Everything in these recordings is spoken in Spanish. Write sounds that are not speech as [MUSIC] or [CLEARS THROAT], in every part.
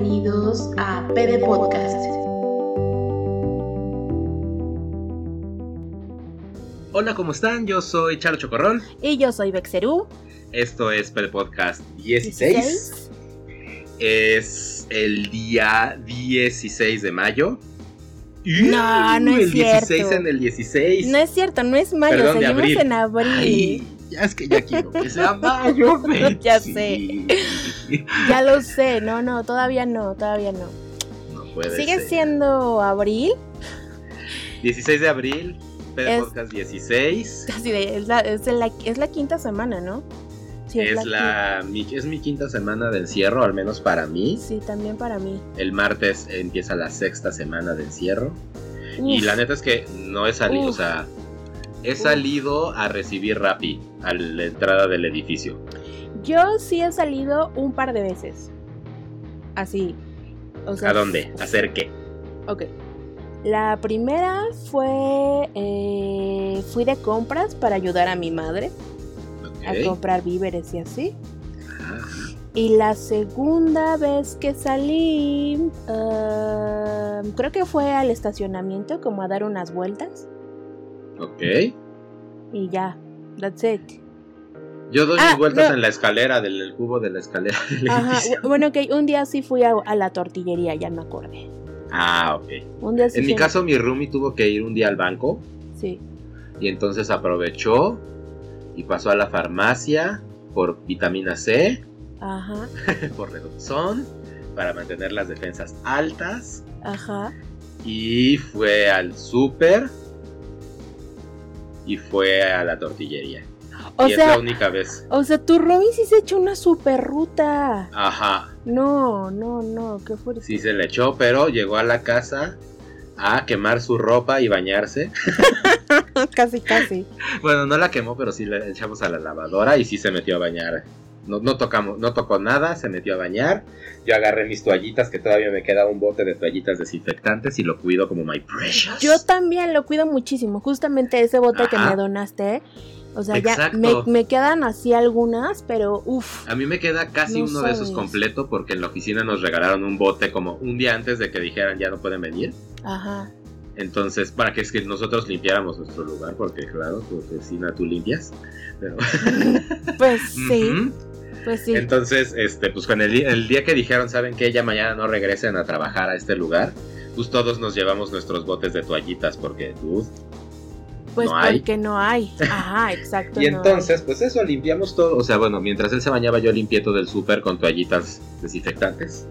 bienvenidos a PD Podcast. Hola, ¿cómo están? Yo soy Charo Chocorrol. Y yo soy Bexerú. Esto es PD Podcast 16. Es el día 16 de mayo. No, no es el 16 cierto. en el 16. No es cierto, no es mayo, Perdón, de seguimos abril. en abril. Ay, ya es que ya quiero que sea mayo. [LAUGHS] Ya Sí. Ya lo sé, no, no, todavía no, todavía no. No puede Sigue ser. siendo abril, 16 de abril, Es- Podcast 16. así de, es, la, es, la, es la quinta semana, ¿no? Sí, Es la mi, es mi quinta semana de encierro, al menos para mí. Sí, también para mí. El martes empieza la sexta semana de encierro. Y la neta es que no he salido, Uf. o sea, he Uf. salido a recibir Rappi a la entrada del edificio. Yo sí he salido un par de veces. Así. O sea, ¿A dónde? ¿A hacer qué? Ok. La primera fue. eh, fui de compras para ayudar a mi madre a Ok. comprar víveres y así. Ah, Y la segunda vez que salí, ah, creo que fue al estacionamiento, como a dar unas vueltas. ok. Y ya, that's it. Yo doy Ah, mis vueltas no. en la escalera, del el cubo de la escalera [LAUGHS] del Ajá, bueno, ok, un día sí fui a, a la tortillería, ya me acordé. Ah, ok. Un día sí En mi caso, mi roomie tuvo que ir un día al banco Sí. y entonces aprovechó y pasó a la farmacia por vitamina C, Ajá, [LAUGHS] por reducción, para mantener las defensas altas. ajá. Y fue al súper. Y fue a la tortillería. O y es la sea, única vez. o sea, tu Robin sí se echó una super ruta. Ajá. No, no, no, qué fuerte. Sí se le echó, pero llegó a la casa a quemar su ropa y bañarse. [LAUGHS] casi, casi. Bueno, no la quemó, pero sí la echamos a la lavadora y sí se metió a bañar. No, no tocamos, no tocó nada, se metió a bañar. Yo agarré mis toallitas, que todavía me queda un bote de toallitas desinfectantes y lo cuido como my precious. Yo también lo cuido muchísimo. Justamente ese bote que me donaste. O sea, ya me, me quedan así algunas, pero uff. A mí me queda casi No uno de esos completo porque en la oficina nos regalaron un bote como un día antes de que dijeran ya no pueden venir. Ajá. Entonces, para que es que nosotros limpiáramos nuestro lugar, porque claro, tu oficina tú limpias. Pero, [LAUGHS] Pues sí, [LAUGHS] pues sí. Entonces, este, pues con el, día- el día que dijeron, saben que ya mañana no regresen a trabajar a este lugar, pues todos nos llevamos nuestros botes de toallitas porque, dude. Pues no hay. porque no hay. Ajá, [LAUGHS] exacto. Y no entonces, pues eso, limpiamos todo. O sea, bueno, mientras él se bañaba, yo limpié todo el súper con toallitas desinfectantes.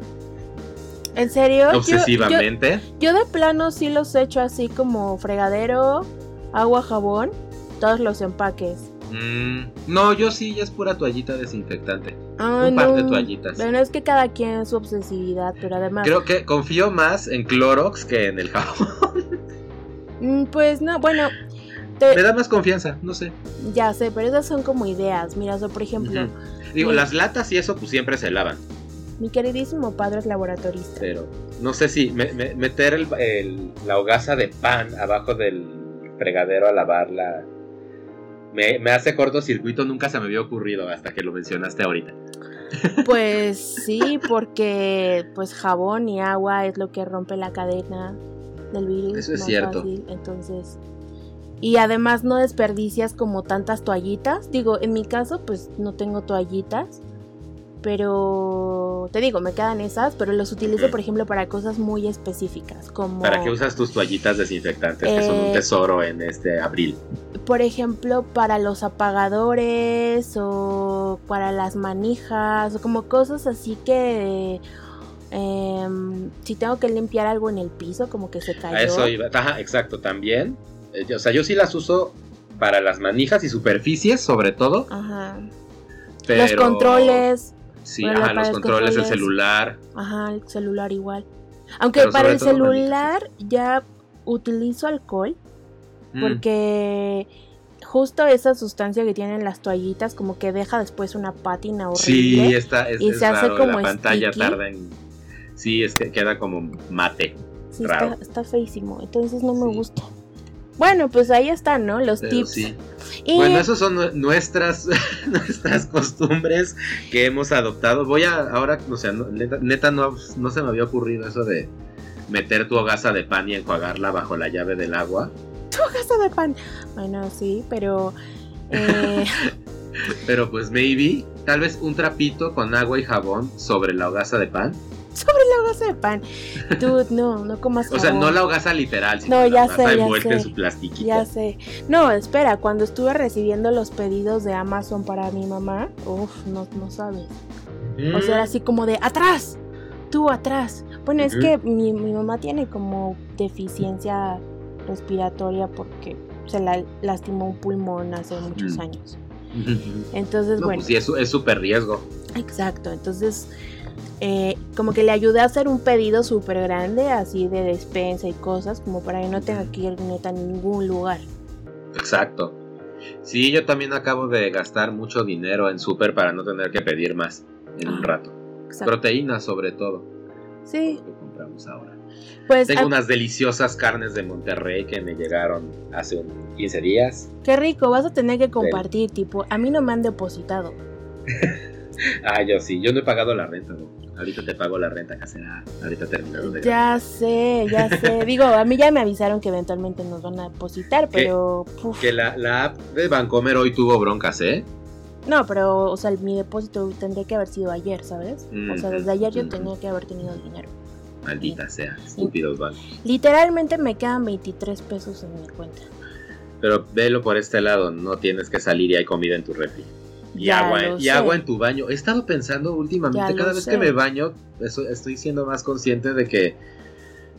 ¿En serio? Obsesivamente. Yo, yo de plano sí los echo así como fregadero, agua, jabón, todos los empaques. Mm, no, yo sí, ya es pura toallita desinfectante. Ay, un par de toallitas. Bueno, es que cada quien su obsesividad, pero además. Creo que confío más en Clorox que en el jabón. Mm, Pues no, bueno. Te- Me da más confianza, no sé. Ya sé, pero esas son como ideas. Mira, o sea, por ejemplo. Digo, mi- las latas y eso pues siempre se lavan. mi queridísimo padre es laboratorista. Pero no sé si me- me- meter el- el- la hogaza de pan abajo del fregadero a lavarla me, me hace cortocircuito. Nunca se me había ocurrido hasta que lo mencionaste ahorita. Pues [LAUGHS] sí, porque pues jabón y agua es lo que rompe la cadena del virus. Eso es cierto. fácil, entonces. Y además no desperdicias como tantas toallitas. Digo, en mi caso, pues no tengo toallitas. Pero te digo, me quedan esas, pero los utilizo, por ejemplo, para cosas muy específicas. Como ¿Para qué usas tus toallitas desinfectantes? Que son un Eh, tesoro en este abril. por ejemplo, para los apagadores o para las manijas o como cosas así que em, si tengo que limpiar algo en el piso, como que se cayó. A eso iba. Ajá, exacto, también. Eh, O sea, yo sí las uso para las manijas y superficies, sobre todo. Ajá. Pero... Los controles, Sí, Bueno, ajá, los los controles, el controles. celular. ajá, el celular igual. Aunque Pero para el manijas, celular ya utilizo alcohol Mm. porque justo esa sustancia que tienen las toallitas como que deja después una pátina horrible. Sí, está, es, y es se hace como la pantalla sticky. tarda en... Sí, es que queda como mate. Sí, raro. está, está feísimo, entonces no me gusta. Bueno, pues ahí están, ¿no? Los Pero tips. sí. Y Bueno, esas son nue- nuestras, [LAUGHS] nuestras costumbres que hemos adoptado. Voy a, ahora, o sea, no- neta, neta no, no se me había ocurrido eso de meter tu hogaza de pan y enjuagarla bajo la llave del agua. casa de pan. Bueno, sí, pero eh, [LAUGHS] Pero pues maybe, tal vez un trapito con agua y jabón sobre la hogaza de pan. Sobre la hogaza de pan. Dude, no, no comas [LAUGHS] O sea, no la hogaza literal, sino No, la ya hogaza sé, ya envuelta en sé. su plastiquito. Ya sé. No, espera, cuando estuve recibiendo los pedidos de Amazon para mi mamá, uff, no, no sabes. O sea, era así como de atrás, tú atrás. Bueno, es que mi, mi mamá tiene como deficiencia respiratoria porque se la lastimó un pulmón hace muchos años. Entonces, No, bueno, pues sí, es súper riesgo. exacto. Entonces, eh, como que le ayudé a hacer un pedido súper grande, así de despensa y cosas, como para que no tenga que ir neta a ningún lugar. Exacto. Sí, yo también acabo de gastar mucho dinero en súper para no tener que pedir más en un Ah. rato. Exacto. Proteínas sobre todo. Sí, lo que compramos ahora. pues Tengo ah, unas deliciosas carnes de Monterrey que me llegaron hace un 15 días. qué rico, vas a tener que compartir, tipo, a mí no me han depositado. [LAUGHS] [LAUGHS] Ah, yo sí, yo no he pagado la renta. ¿no? Ahorita te pago la renta casera. Ahorita terminando de Ya sé, ya sé. [LAUGHS] Digo, a mí ya me avisaron que eventualmente nos van a depositar, pero... puf. Que la, la app de Bancomer hoy tuvo broncas, ¿eh? No, pero, o sea, mi depósito tendría que haber sido ayer, ¿sabes? O sea, desde ayer yo Ujú. tenía que haber tenido el dinero. Maldita sea, estúpidos bancos. Literalmente me quedan 23 pesos en mi cuenta. Pero velo por este lado, no tienes que salir y hay comida en tu refri. Y, Ya agua, y sé. agua en tu baño. He estado pensando últimamente, Ya cada vez sé. que me baño, eso, estoy siendo más consciente de que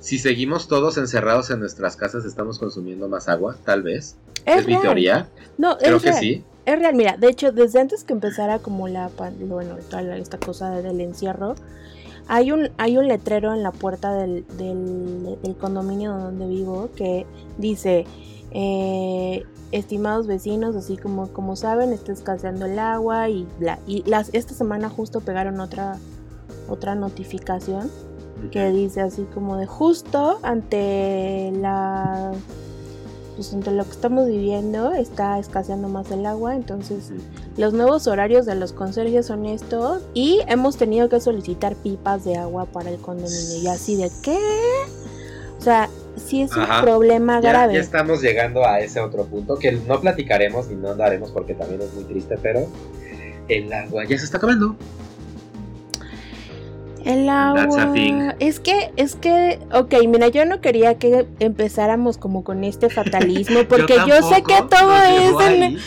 si seguimos todos encerrados en nuestras casas, estamos consumiendo más agua, tal vez. Es, mi teoría. No, Creo es que real. sí. Es real, mira, de hecho, desde antes que empezara como la, bueno, esta cosa del encierro, hay un, hay un letrero en la puerta del, del, del condominio donde vivo que dice, eh, estimados vecinos, así como, como saben, está escaseando el agua y bla. Y las, esta semana justo pegaron otra, otra notificación que dice así como de justo ante la pues ante lo que estamos viviendo está escaseando más el agua entonces los nuevos horarios de los conserjes son estos y hemos tenido que solicitar pipas de agua para el condominio. Y así de qué o sea sí es Ajá. un problema Ya, grave ya estamos llegando a ese otro punto que no platicaremos ni no andaremos porque también es muy triste, pero el agua ya se está acabando. El agua. Es que, es que, ok, mira, yo no quería que empezáramos como con este [LAUGHS] fatalismo, porque yo, sé que todo es en...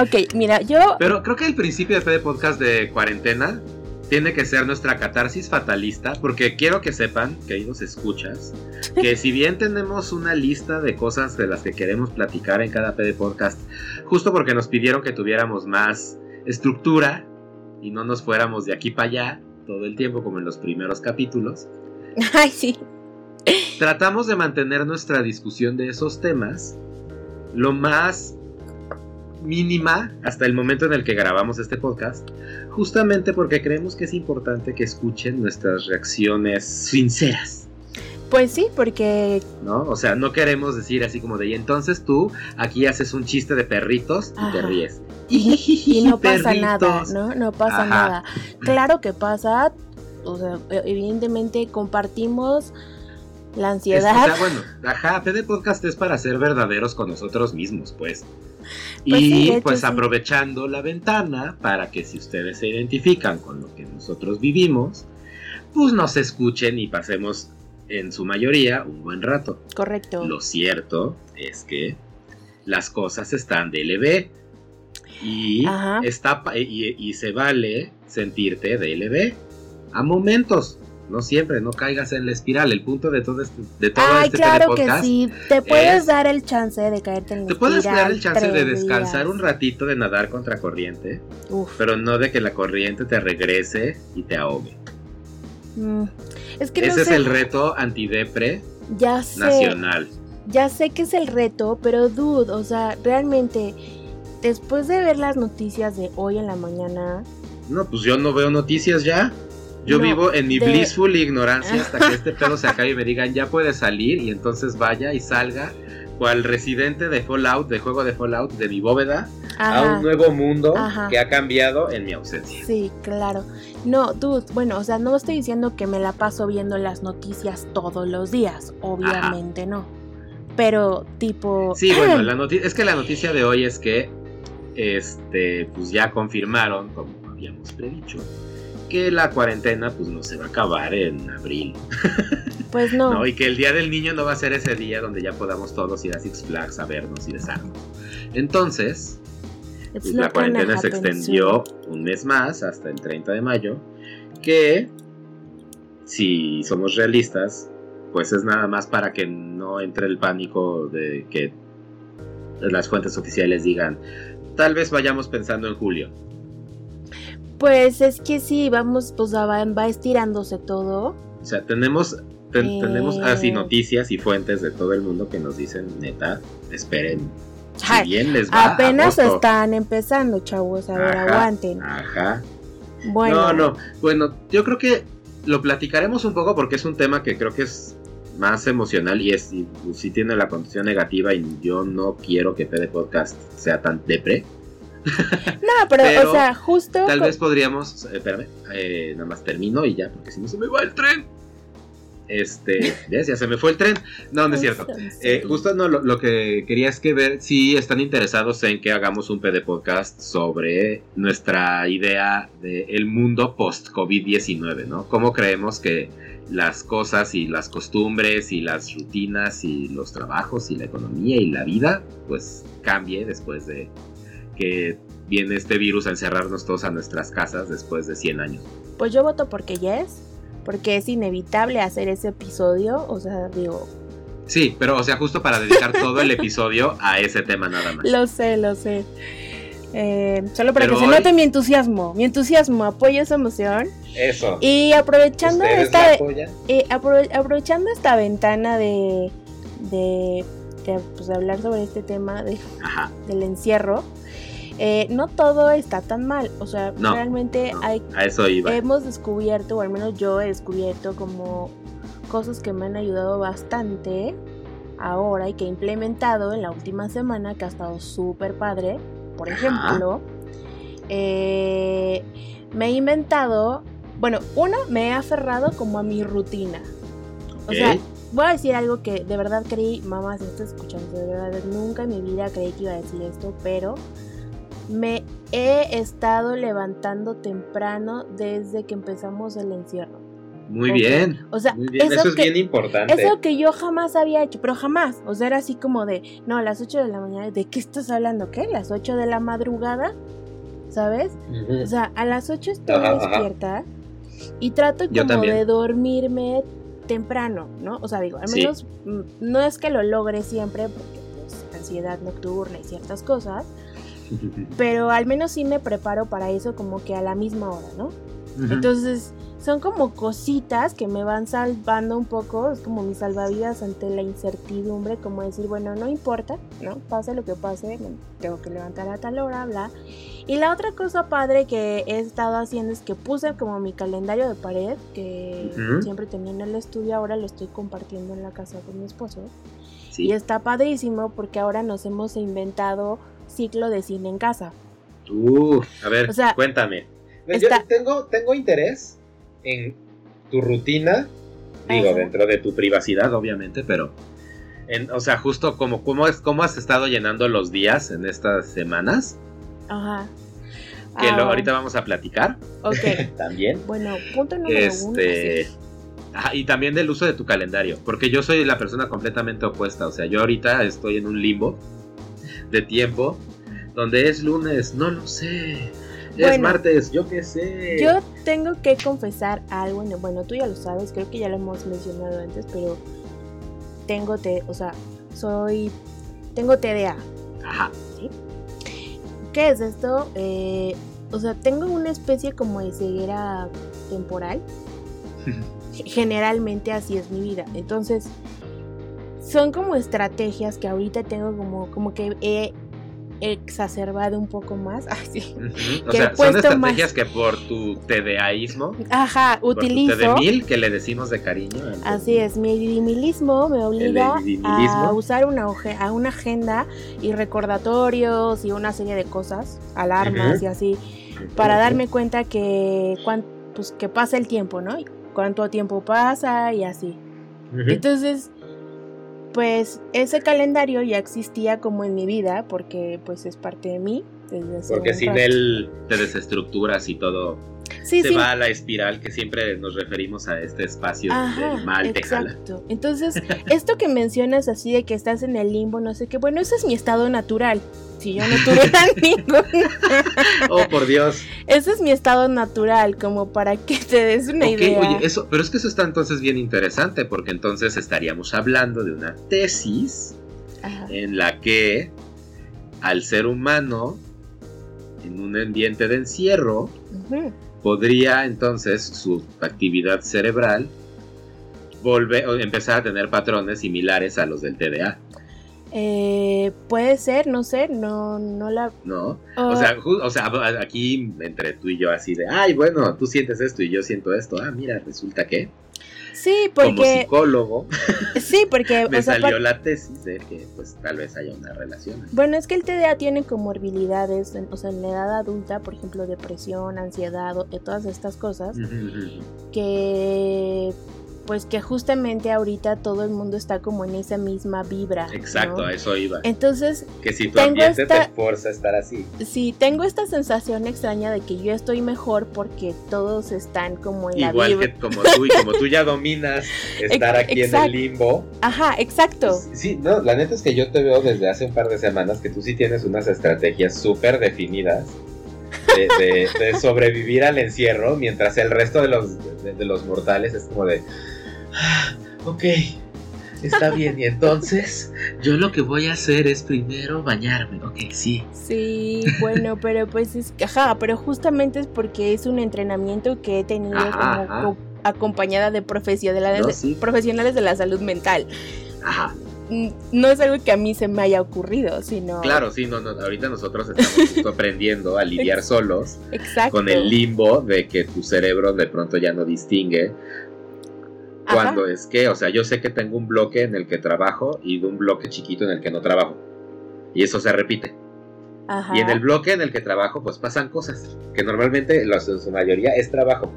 Ok, mira, yo... Pero creo que el principio de Fede Podcast de cuarentena tiene que ser nuestra catarsis fatalista, porque quiero que sepan, que ahí nos escuchas, que si bien tenemos una lista de cosas de las que queremos platicar en cada PD Podcast, justo porque nos pidieron que tuviéramos más estructura y no nos fuéramos de aquí para allá todo el tiempo como en los primeros capítulos, [LAUGHS] Ay, sí. tratamos de mantener nuestra discusión de esos temas lo más mínima hasta el momento en el que grabamos este podcast, justamente porque creemos que es importante que escuchen nuestras reacciones sinceras, Pues sí, porque... ¿no? O sea, no queremos decir así como de, y entonces tú aquí haces un chiste de perritos y te ríes. [LAUGHS] Y no pasa [LAUGHS] nada. ¿no? No pasa Ajá. nada. Claro que pasa, o sea, e- evidentemente compartimos la Es- ansiedad. o sea, bueno, ajá, PD Podcast es para ser verdaderos con nosotros mismos, pues. Pues y sí, de hecho, pues sí. aprovechando la ventana para que si ustedes se identifican con lo que nosotros vivimos, pues nos escuchen y pasemos en su mayoría un buen rato. Correcto. Lo cierto es que las cosas están DLB y, Ajá. está, y, y se vale sentirte DLB a momentos. No siempre, no caigas en la espiral. El punto de todo este, de todo Ay, este claro que sí. Te puedes es- dar el chance de caerte en la te puedes espiral dar el chance de descansar días. un ratito de nadar contra corriente, Uf. pero no de que la corriente te regrese y te ahogue. Mm. Es que no Ese es el reto antidepre ya sé, nacional. ya sé que es el reto, pero dude, o sea, realmente, después de ver las noticias de hoy en la mañana, No, pues yo no veo noticias ya. Yo No, vivo en mi de- blissful ignorancia hasta que [LAUGHS] este pedo se acabe y me digan ya puedes salir y entonces vaya y salga cual residente de Fallout, de juego de Fallout, de mi bóveda, a un nuevo mundo Ajá. que ha cambiado en mi ausencia. Sí, claro. No, dude, bueno, o sea, no estoy diciendo que me la paso viendo las noticias todos los días, obviamente no. Pero tipo... Sí, bueno, la [CLEARS THROAT] es que la noticia de hoy es que este pues ya confirmaron, como habíamos predicho, que la cuarentena pues no se va a acabar en abril, [LAUGHS] Pues no. ¿no? Y que el día del niño no va a ser ese día donde ya podamos todos ir a Six Flags a vernos y besarnos. Entonces, pues, la cuarentena se extendió un mes más hasta el 30 de mayo, que si somos realistas, pues es nada más para que no entre el pánico de que las fuentes oficiales digan, tal vez vayamos pensando en julio. Pues es que sí, vamos, pues va, va estirándose todo. O sea, tenemos, ten- Eh. tenemos así noticias y fuentes de todo el mundo que nos dicen, neta, esperen. Si Ay, bien les va Apenas agosto. están empezando, chavos. A ver, aguanten. Ajá. Bueno, No, no. Bueno, yo creo que lo platicaremos un poco porque es un tema que creo que es más emocional y es y, pues, sí tiene la condición negativa y yo no quiero que PD Podcast sea tan depre. No, pero, pero o sea, justo. Tal vez podríamos, eh, espérame, eh, nada más termino y ya, porque si no se me va el tren. Este, [LAUGHS] ¿ves? Ya se me fue el tren. No, no es cierto. Eh, justo no, lo, lo que quería es que ver si están interesados en que hagamos un PD podcast sobre nuestra idea del mundo post-COVID-19, ¿no? Cómo creemos que las cosas y las costumbres y las rutinas y los trabajos y la economía y la vida, pues cambie después de que viene este virus a encerrarnos todos a nuestras casas después de 100 años. Pues yo voto porque yes. Porque es inevitable hacer ese episodio. O sea, digo, Sí, pero o sea, justo para dedicar todo el episodio a ese tema nada más. lo sé, lo sé. Eh, solo para Pero que se note mi entusiasmo. Mi entusiasmo, apoyo esa emoción. Eso. Y aprovechando ¿Ustedes esta. Eh, aprove- aprovechando esta ventana de, de, de, pues, de hablar sobre este tema de- Ajá. del encierro, eh, no todo está tan mal. O sea, No, realmente no, hay, A eso iba. hemos descubierto, o al menos yo he descubierto como cosas que me han ayudado bastante ahora y que he implementado en la última semana que ha estado súper padre. Por ejemplo, eh, me he inventado, bueno, uno, me he aferrado como a mi rutina. O sea, voy a decir algo que de verdad creí, mamá, si estás escuchando, de verdad, nunca en mi vida creí que iba a decir esto, pero me he estado levantando temprano desde que empezamos el encierro. Muy bien. O sea, bien. eso Eso, es que- bien importante. Eso que yo jamás había hecho, pero jamás. O sea, era así como de, no, a las 8 de la mañana, ¿de qué estás hablando? ¿Qué? ¿Las 8 de la madrugada? ¿Sabes? O sea, a las 8 estoy Ajá, ajá. despierta y trato como de dormirme temprano, ¿no? O sea, digo, al menos mm, no es que lo logre siempre porque pues ansiedad nocturna y ciertas cosas, pero [LAUGHS] al menos sí me preparo para eso como que a la misma hora, ¿no? Ujú. Entonces, son como cositas que me van salvando un poco, es como mis salvavidas ante la incertidumbre, como decir, bueno, no importa, ¿no? Pase lo que pase, tengo que levantar a tal hora, bla. Y la otra cosa padre que he estado haciendo es que puse como mi calendario de pared, que Ujú. siempre tenía en el estudio, ahora lo estoy compartiendo en la casa con mi esposo. Sí. Y está padrísimo porque ahora nos hemos inventado ciclo de cine en casa. Uh, a ver, O sea, cuéntame. Yo está- tengo, tengo interés en tu rutina, digo, Ajá. dentro de tu privacidad, obviamente, pero, en, o sea, justo como cómo, es, cómo has estado llenando los días en estas semanas, Ajá. que Ah, lo, ahorita vamos a platicar Ok. [LAUGHS] también. Bueno, punto número uno. Este. sí. ajá, y también del uso de tu calendario, porque yo soy la persona completamente opuesta, o sea, yo ahorita estoy en un limbo de tiempo donde es lunes, no lo sé. Es martes, yo qué sé. Yo tengo que confesar algo, en- bueno, tú ya lo sabes, creo que ya lo hemos mencionado antes, pero tengo te, o sea, soy, tengo TDA. Ajá. ¿sí? ¿Qué es esto? Eh, o sea, tengo una especie como de ceguera temporal. [LAUGHS] Generalmente así es mi vida. Entonces, son como estrategias que ahorita tengo como, como que he exacerbado un poco más. [LAUGHS] Ay, sí. Ujú. O Que sea, he son estrategias más- que por tu TDAísmo, Ajá, por tu utilizo. TDMil, que le decimos de cariño. Así es, mi edimilismo me obliga a usar una, a una agenda y recordatorios y una serie de cosas, alarmas y así, para darme cuenta que, cuán- pues, que pasa el tiempo, ¿no? Y cuánto tiempo pasa y así. Entonces, pues ese calendario ya existía como en mi vida porque pues es parte de mí. Desde hace Porque sin rato. él te desestructuras y todo sí, se sí. va a la espiral que siempre nos referimos a este espacio Ajá, del mal te jala. exacto. Entonces, esto que mencionas así de que estás en el limbo, no sé qué, bueno, ese es mi estado natural. Si yo no tuviera [LAUGHS] Oh, por Dios. ese es mi estado natural, como para que te des una idea. oye, eso, pero es que eso está entonces bien interesante, porque entonces estaríamos hablando de una tesis Ajá. en la que al ser humano, en un ambiente de encierro, podría entonces su actividad cerebral volver empezar a tener patrones similares a los del TDA, Eh, puede ser, no sé, no, no la. ¿no? oh, O sea, o sea, aquí entre tú y yo así de, ay, bueno, tú sientes esto y yo siento esto. Ah, mira, resulta que sí, como porque. psicólogo [LAUGHS] Sí, porque. [LAUGHS] me o sea, salió la tesis de que pues tal vez haya una relación. Bueno, es que el TDA tiene comorbilidades, en- o sea, en la edad adulta, por ejemplo, depresión, ansiedad, o- todas estas cosas, que pues que justamente ahorita todo el mundo está como en esa misma vibra. Exacto, ¿no? a eso iba. Entonces, Que si tu ambiente esta- te fuerza a estar así. sí, tengo esta sensación extraña de que yo estoy mejor porque todos están como en la Igual vibra. que como tú y como tú ya dominas [LAUGHS] estar aquí en el limbo. Ajá, exacto. Sí, no, la neta es que yo te veo desde hace un par de semanas que tú sí tienes unas estrategias súper definidas de, de- de sobrevivir al encierro, mientras el resto de los, de, de los mortales es como de, "Ah, ok, está bien, y entonces yo lo que voy a hacer es primero bañarme, ok, sí. Sí, bueno, pero pues es, ajá, pero justamente es porque es un entrenamiento que he tenido Ajá, como ajá. co- acompañada de profesionales, No, de- sí. profesionales de la salud mental. Ajá, Mm, No es algo que a mí se me haya ocurrido, sino claro, sí, no, no, ahorita nosotros estamos justo aprendiendo a lidiar [LAUGHS] solos exacto. con el limbo de que tu cerebro de pronto ya no distingue Ajá. cuando es que, o sea, yo sé que tengo un bloque en el que trabajo y de un bloque chiquito en el que no trabajo. Y eso se repite. Ajá. Y en el bloque en el que trabajo, pues pasan cosas. Que normalmente, los- en su mayoría, es trabajo.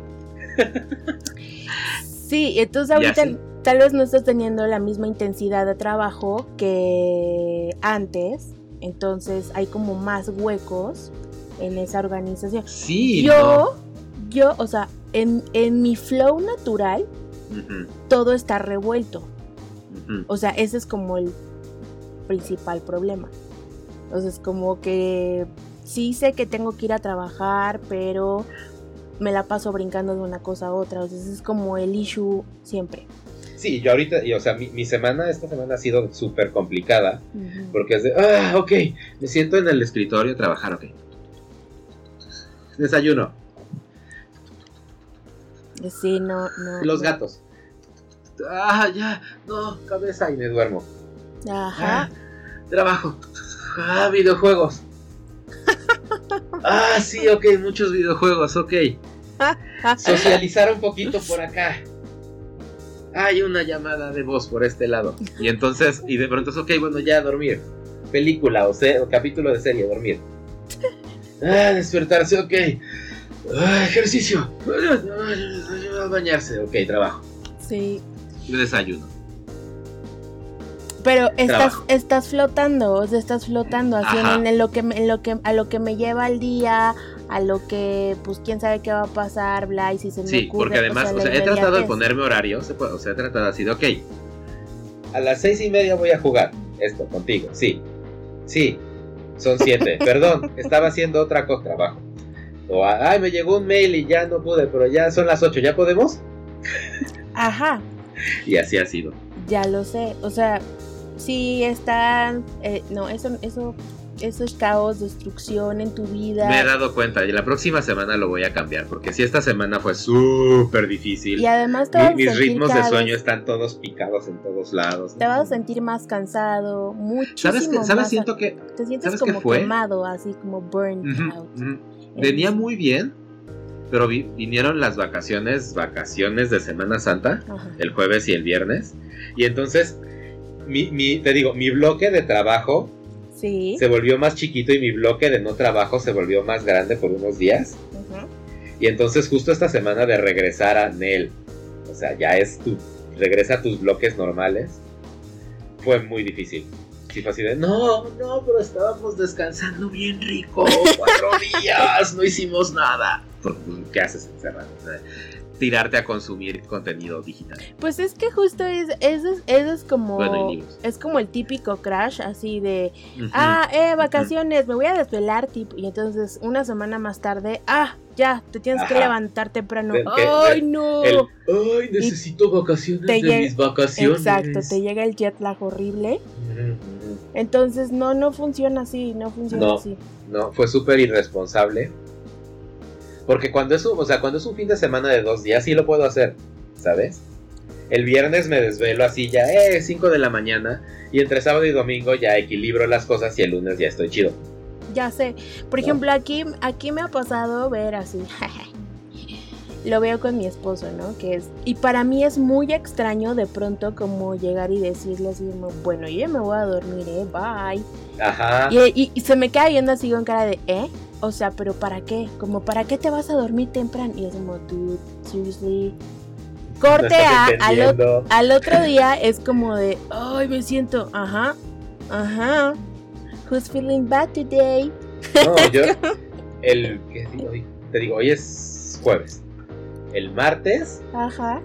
Sí, entonces ahorita tal vez no estás teniendo la misma intensidad de trabajo que antes, entonces hay como más huecos en esa organización. Sí, yo, yo, o sea, en, en mi flow natural todo está revuelto. O sea, ese es como el principal problema. Entonces, como que sí sé que tengo que ir a trabajar, pero me la paso brincando de una cosa a otra. O sea, ese es como el issue siempre. Sí, yo ahorita, y, o sea, mi, mi semana, esta semana ha sido súper complicada. Porque es de, ah, ok, me siento en el escritorio a trabajar, ok. Desayuno, Sí, no, no. los no. gatos. Ah, ya, no, cabeza y me duermo. Ajá. Ah, trabajo. Ah, videojuegos. Ah, sí, ok, muchos videojuegos, ok. Socializar un poquito por acá. Hay una llamada de voz por este lado. Y entonces, y de pronto es ok, bueno, ya dormir. Película o, o capítulo de serie, dormir. Ah, despertarse, ok. Ah, ejercicio. Ah, Bañarse, ok, trabajo. Sí. Desayuno. Pero estás, estás flotando, o sea, estás flotando así en, en lo que, me- en lo que a lo que me lleva el día, a lo que pues quién sabe qué va a pasar, bla, y si se me Sí, ocurre. porque además, sea, o sea, he tratado de ponerme puede- o sea, he tratado así de, ok, a las seis y media voy a jugar esto contigo, sí, sí, son siete, [LAUGHS] perdón, estaba haciendo otra cosa, trabajo. O, ay, me llegó un mail y ya no pude, pero ya son las ocho, ¿ya podemos? Ajá, Y así ha sido. ya lo sé. O sea, sí están. eh, no, eso, eso eso es caos, destrucción en tu vida. Me he dado cuenta y la próxima semana lo voy a cambiar porque si esta semana fue súper difícil. Y además te vas a mis sentir ritmos de sueño vez- están todos picados en todos lados. Te vas a sentir más cansado, muchísimo ¿Sabes? ¿Sabes? más- Siento que Te sientes ¿sabes qué como fue? quemado, así como burnt out. ujú. Venía muy bien, pero vi- vinieron las vacaciones, vacaciones de Semana Santa, Ajá. el jueves y el viernes. Y entonces, mi, mi- te digo, mi bloque de trabajo Sí. se volvió más chiquito y mi bloque de no trabajo se volvió más grande por unos días. Ujú. Y entonces justo esta semana de regresar a Nel, o sea, ya es tu, regresa a tus bloques normales, fue muy difícil. Sí fue así de, no, no, pero estábamos descansando bien rico, cuatro [LAUGHS] días, no hicimos nada. Porque, pues, ¿Qué haces encerrado? O sea, tirarte a consumir contenido digital. Pues es que justo es, eso es, eso es como, Bueno, y es como el típico crash, así de, ah, eh, vacaciones, me voy a desvelar, tipo, y entonces una semana más tarde, ah, ya, te tienes que levantar temprano. ¡Ay, no! El, ay, necesito vacaciones te de mis vacaciones. Exacto, te llega el jet lag horrible. Entonces, no, no funciona así, no funciona No. así. No, fue súper irresponsable. Porque cuando es, un, o sea, cuando es un fin de semana de dos días, sí lo puedo hacer, ¿sabes? El viernes me desvelo así ya, eh, 5 de la mañana. Y entre sábado y domingo ya equilibro las cosas y el lunes ya estoy chido. Ya sé. Por No. ejemplo, aquí, aquí me ha pasado ver así. [LAUGHS] Lo veo con mi esposo, ¿no? Que es. Y para mí es muy extraño de pronto como llegar y decirle así bueno, yo ya me voy a dormir, ¿eh? Bye. Ajá. Y, y- y se me queda viendo así con cara de, ¿eh? O sea, ¿pero para qué? Como, ¿para qué te vas a dormir temprano? Y es como, dude, seriously. Corte a, al, al otro [LAUGHS] día es como de, ay, me siento, ajá, ajá. Who's feeling bad today? No, yo. [LAUGHS] El. ¿qué digo hoy? Te digo, hoy es jueves. El martes Ajá.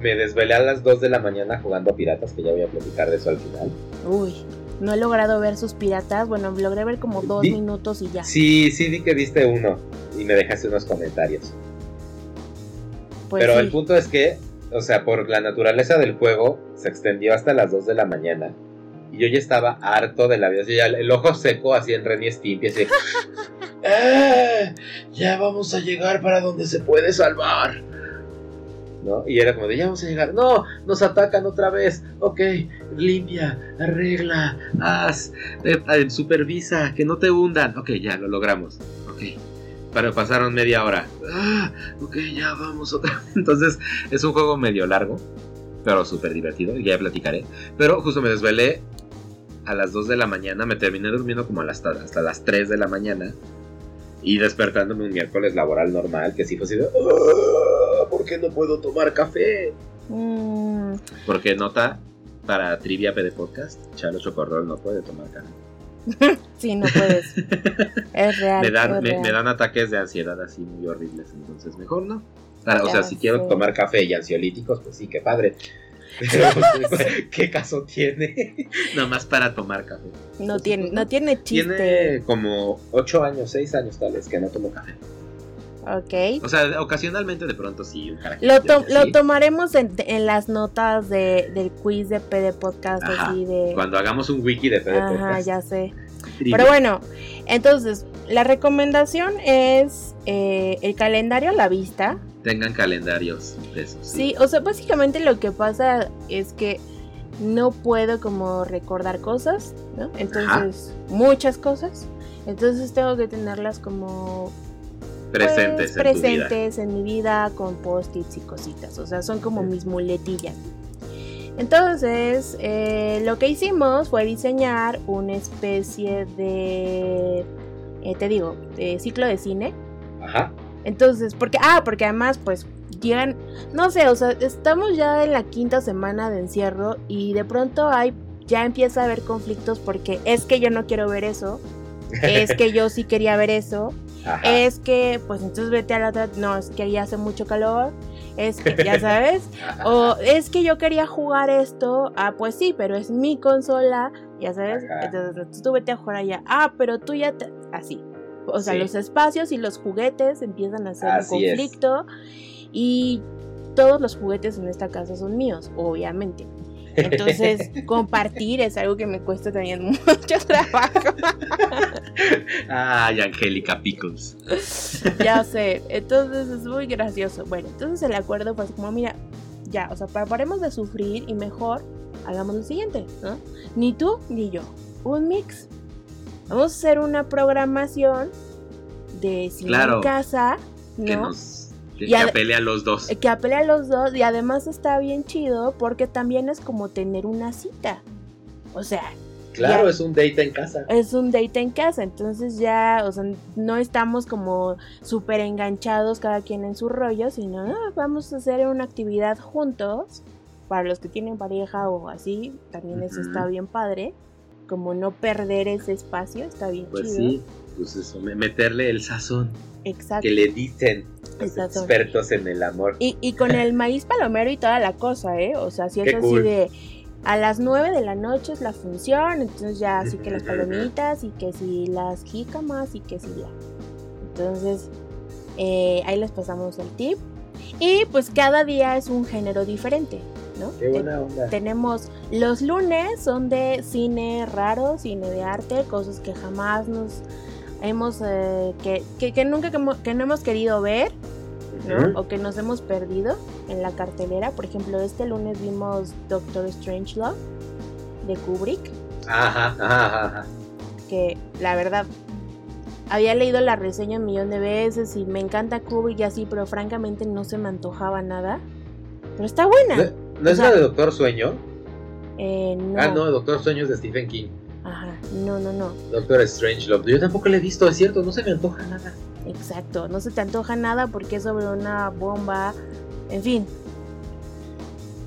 me desvelé a las 2 de la mañana jugando a piratas, que ya voy a platicar de eso al final. Uy, no he logrado ver sus piratas. Bueno, logré ver como dos Vi- minutos y ya. Sí, sí vi que viste uno y me dejaste unos comentarios. Pues Pero sí. el punto es que, o sea, por la naturaleza del juego, se extendió hasta las 2 de la mañana. Y yo ya estaba harto de la vida. ya el ojo seco, así en Ren y Stimpy, así. [LAUGHS] "Ah, ya vamos a llegar para donde se puede salvar. ¿No? Y era como de, ya vamos a llegar. No, nos atacan otra vez. Ok, limpia, arregla, haz, eh, eh, supervisa, que no te hundan. Ok, ya lo logramos. Ok. Pero pasaron media hora. Ah, ok, ya vamos otra vez. [LAUGHS] Entonces, es un juego medio largo, pero súper divertido, y ya platicaré. Pero justo me desvelé a las 2 de la mañana, me terminé durmiendo como hasta, hasta las 3 de la mañana, y despertándome un miércoles laboral normal, que sí fue así de, "Ah, ¿por qué no puedo tomar café? Mm, Porque nota, para Trivia PD Podcast, Chalo Chocorrol no puede tomar café. [LAUGHS] sí, no puedes. es real. me, dan, me, real. me dan ataques de ansiedad así muy horribles, entonces mejor no. Para- o sea, si quiero tomar café y ansiolíticos, pues sí, qué padre. [LAUGHS] ¿qué caso tiene? Nomás para tomar café. No tiene, no tiene chiste. Tiene como 8 años, 6 años tal vez que no tomo café. Ok. O sea, ocasionalmente de pronto sí, un Lo, to- lo tomaremos en, en las notas de, del quiz de PD Podcast, Ajá, así de... Cuando hagamos un wiki de PD Ajá, Podcast. ya sé. Trivia. Pero bueno, entonces, la recomendación es eh, el calendario a la vista. Tengan calendarios de esos. Sí, o sea, básicamente lo que pasa es que no puedo como recordar cosas, ¿no? Entonces, muchas cosas. Entonces tengo que tenerlas como pues, Presentes en presentes en mi vida con post-its y cositas. O sea, son como mis muletillas. Entonces, eh, lo que hicimos fue diseñar una especie de, eh, te digo, de ciclo de cine. Ajá. Entonces, porque, ah, porque además, pues, llegan, no sé, o sea, estamos ya en la quinta semana de encierro y de pronto hay, ya empieza a haber conflictos porque es que yo no quiero ver eso, es que yo sí quería ver eso, [LAUGHS] Ajá. es que, pues entonces vete a la otra, no, es que ya hace mucho calor, es que, ya [LAUGHS] sabes, o es que yo quería jugar esto, ah, pues sí, pero es mi consola, ya sabes, Ajá. entonces tú vete a jugar allá, ah, pero tú ya, te... así. O sea, Sí. los espacios y los juguetes empiezan a ser un es. conflicto y todos los juguetes en esta casa son míos, obviamente. Entonces, [LAUGHS] compartir es algo que me cuesta también [LAUGHS] mucho trabajo. Ay, Angélica Pickles. ya sé, entonces es muy gracioso. Bueno, entonces el acuerdo fue así como, mira, ya, o sea, paremos de sufrir y mejor hagamos lo siguiente, ¿no? Ni tú ni yo, un mix. Vamos a hacer una programación de cine Claro. en casa, ¿no? Que nos. Que, Y que a- apele a los dos. Eh, que apele a los dos y además está bien chido porque también es como tener una cita. O sea, Claro, ya. es un date en casa. es un date en casa, entonces ya, o sea, no estamos como súper enganchados cada quien en su rollo, sino "Ah, vamos a hacer una actividad juntos. Para los que tienen pareja o así, también eso está bien padre. Como no perder ese espacio, está bien Pues chido. sí, pues eso, me- meterle el sazón Exacto. que le dicen los expertos en el amor. Y, y con el maíz palomero y toda la cosa, ¿eh? O sea, si es así de a las 9 de la noche es la función, entonces ya así que las [LAUGHS] palomitas y que si las jícamas y que si la. Entonces, eh, ahí les pasamos el tip. Y pues cada día es un género diferente, ¿no? Qué buena onda. Tenemos los lunes, son de cine raro, cine de arte, cosas que jamás nos hemos, eh, que, que, que nunca que, no hemos querido ver. O que nos hemos perdido en la cartelera. Por ejemplo, este lunes vimos Doctor Strangelove de Kubrick, ajá, ajá, ajá. que la verdad había leído la reseña un millón de veces y me encanta Kubrick y así, pero francamente no se me antojaba nada. Pero está buena. ¿No, es sea- la de Doctor Sueño? Eh, no. Ah, no, Doctor Sueño es de Stephen King. Ajá, no, no, no. Doctor Strangelove. Yo tampoco la he visto, es cierto, no se me antoja nada. Exacto. No se te antoja nada porque es sobre una bomba. En fin.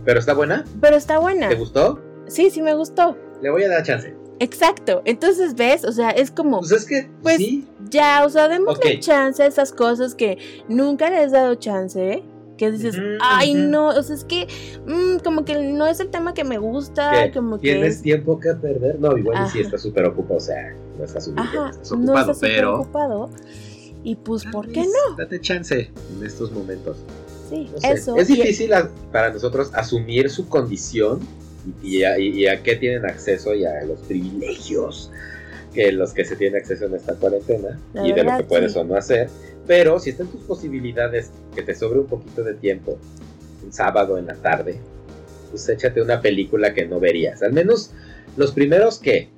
¿Pero está buena? Pero está buena. ¿Te gustó? Sí, sí me gustó. Le voy a dar chance. Exacto. Entonces, ¿ves? O sea, es como. Pues es que, Pues- sí. Ya, o sea, démosle chance a esas cosas que nunca les has dado chance, ¿eh? Que dices, ay, no, o sea, es que mm, como que no es el tema que me gusta, ¿Qué? como que ¿Tienes es... tiempo que perder? No, igual y sí Ajá. está súper ocupado, o sea, no está súper Ajá, estás no ocupado, está súper pero... ocupado. Y pues, ¿por qué no? Date chance en estos momentos. Sí, No sé, eso. Es y- difícil a- para nosotros asumir su condición y, y a, y- y a qué tienen acceso y a los privilegios que los que se tienen acceso en esta cuarentena La y de lo que puedes sí. o no hacer. Pero si están tus posibilidades, que te sobre un poquito de tiempo, un sábado en la tarde, pues échate una película que no verías. Al menos los primeros que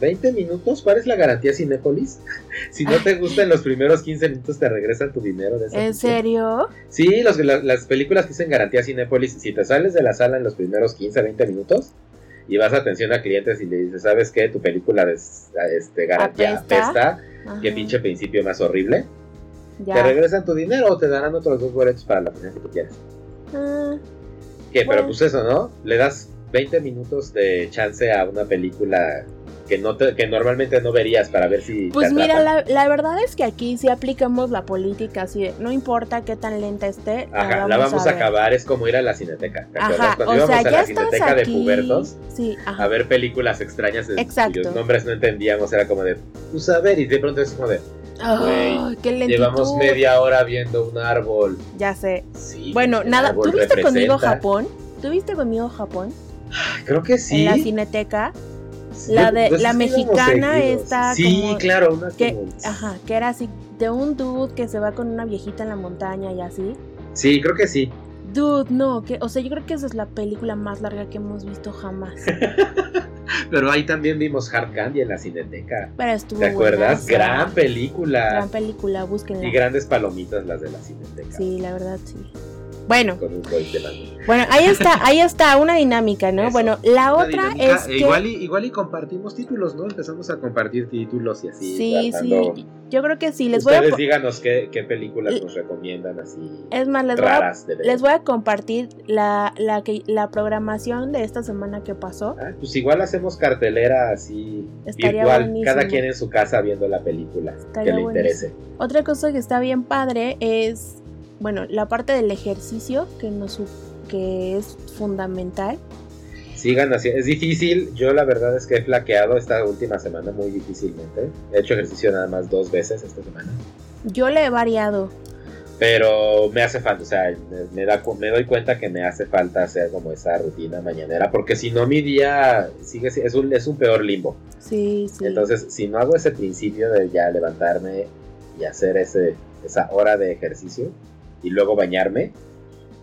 20 minutos, ¿cuál es la garantía Cinépolis? [LAUGHS] si no te gustan los primeros 15 minutos te regresan tu dinero de esa ¿En función. serio? Sí, los- la- las películas que dicen garantía Cinépolis, si te sales de la sala en los primeros 15, 20 minutos y vas a atención a clientes y le dices, ¿sabes qué? Tu película de este, garantía Apesta. qué pinche principio más horrible. Te regresan tu dinero o te darán otros dos boletos para la función que tú quieras. Ah, ¿Qué? Pero pues eso, ¿no? Le das 20 minutos de chance a una película que, no te- que normalmente no verías para ver si... Pues mira, la, la verdad es que aquí sí aplicamos la política, así de, no importa qué tan lenta esté, Ajá, la vamos a, acabar, es como ir a la cineteca. Ajá, Cuando o íbamos sea, a ya la cineteca de pubertos Sí, ajá. a ver películas extrañas de- Exacto. cuyos nombres no entendíamos, era como de, pues a ver, y de pronto es como de, Ay, qué llevamos media hora viendo un árbol. Ya sé. Sí, Bueno, nada, árbol ¿tú viste conmigo Japón? ¿Tú viste conmigo Japón? Creo que sí. En la cineteca. La de- la mexicana esta Sí, como- claro, una Que, como- ajá, que era así, de un dude que se va con una viejita en la montaña y así. Sí, creo que sí. Dude, no, que, o sea, yo creo que esa es la película más larga que hemos visto jamás. [LAUGHS] Pero ahí también vimos Hard Candy en la cineteca. Pero estuvo ¿Te acuerdas? Gran película. Gran película, búsquenla. y grandes palomitas las de la cineteca. Sí, la verdad, sí. Bueno, Con un coin de mango. bueno, ahí está, ahí está, una dinámica, ¿no? Eso. Bueno, la otra dinámica, es e que... Igual y, igual y compartimos títulos, ¿no? Empezamos a compartir títulos y así. Sí, sí, yo creo que sí, les voy a... Díganos qué, qué películas nos recomiendan así Es más, les voy a raras de ver. Les voy a compartir la, la, que, la programación de esta semana que pasó. Ah, pues igual hacemos cartelera así Estaría virtual, buenísimo. cada quien en su casa viendo la película Estaría que le buenísimo. interese. Otra cosa que está bien padre es, bueno, la parte del ejercicio que, nos, que es fundamental. Sigan así, es difícil, yo la verdad es que he flaqueado esta última semana muy difícilmente. He hecho ejercicio nada más dos veces esta semana. Yo le he variado. Pero me hace falta, o sea, me, da, me doy cuenta que me hace falta hacer como esa rutina mañanera, porque si no mi día sigue es un, es un peor limbo. Sí, sí. Entonces, si no hago ese principio de ya levantarme y hacer ese, esa hora de ejercicio y luego bañarme,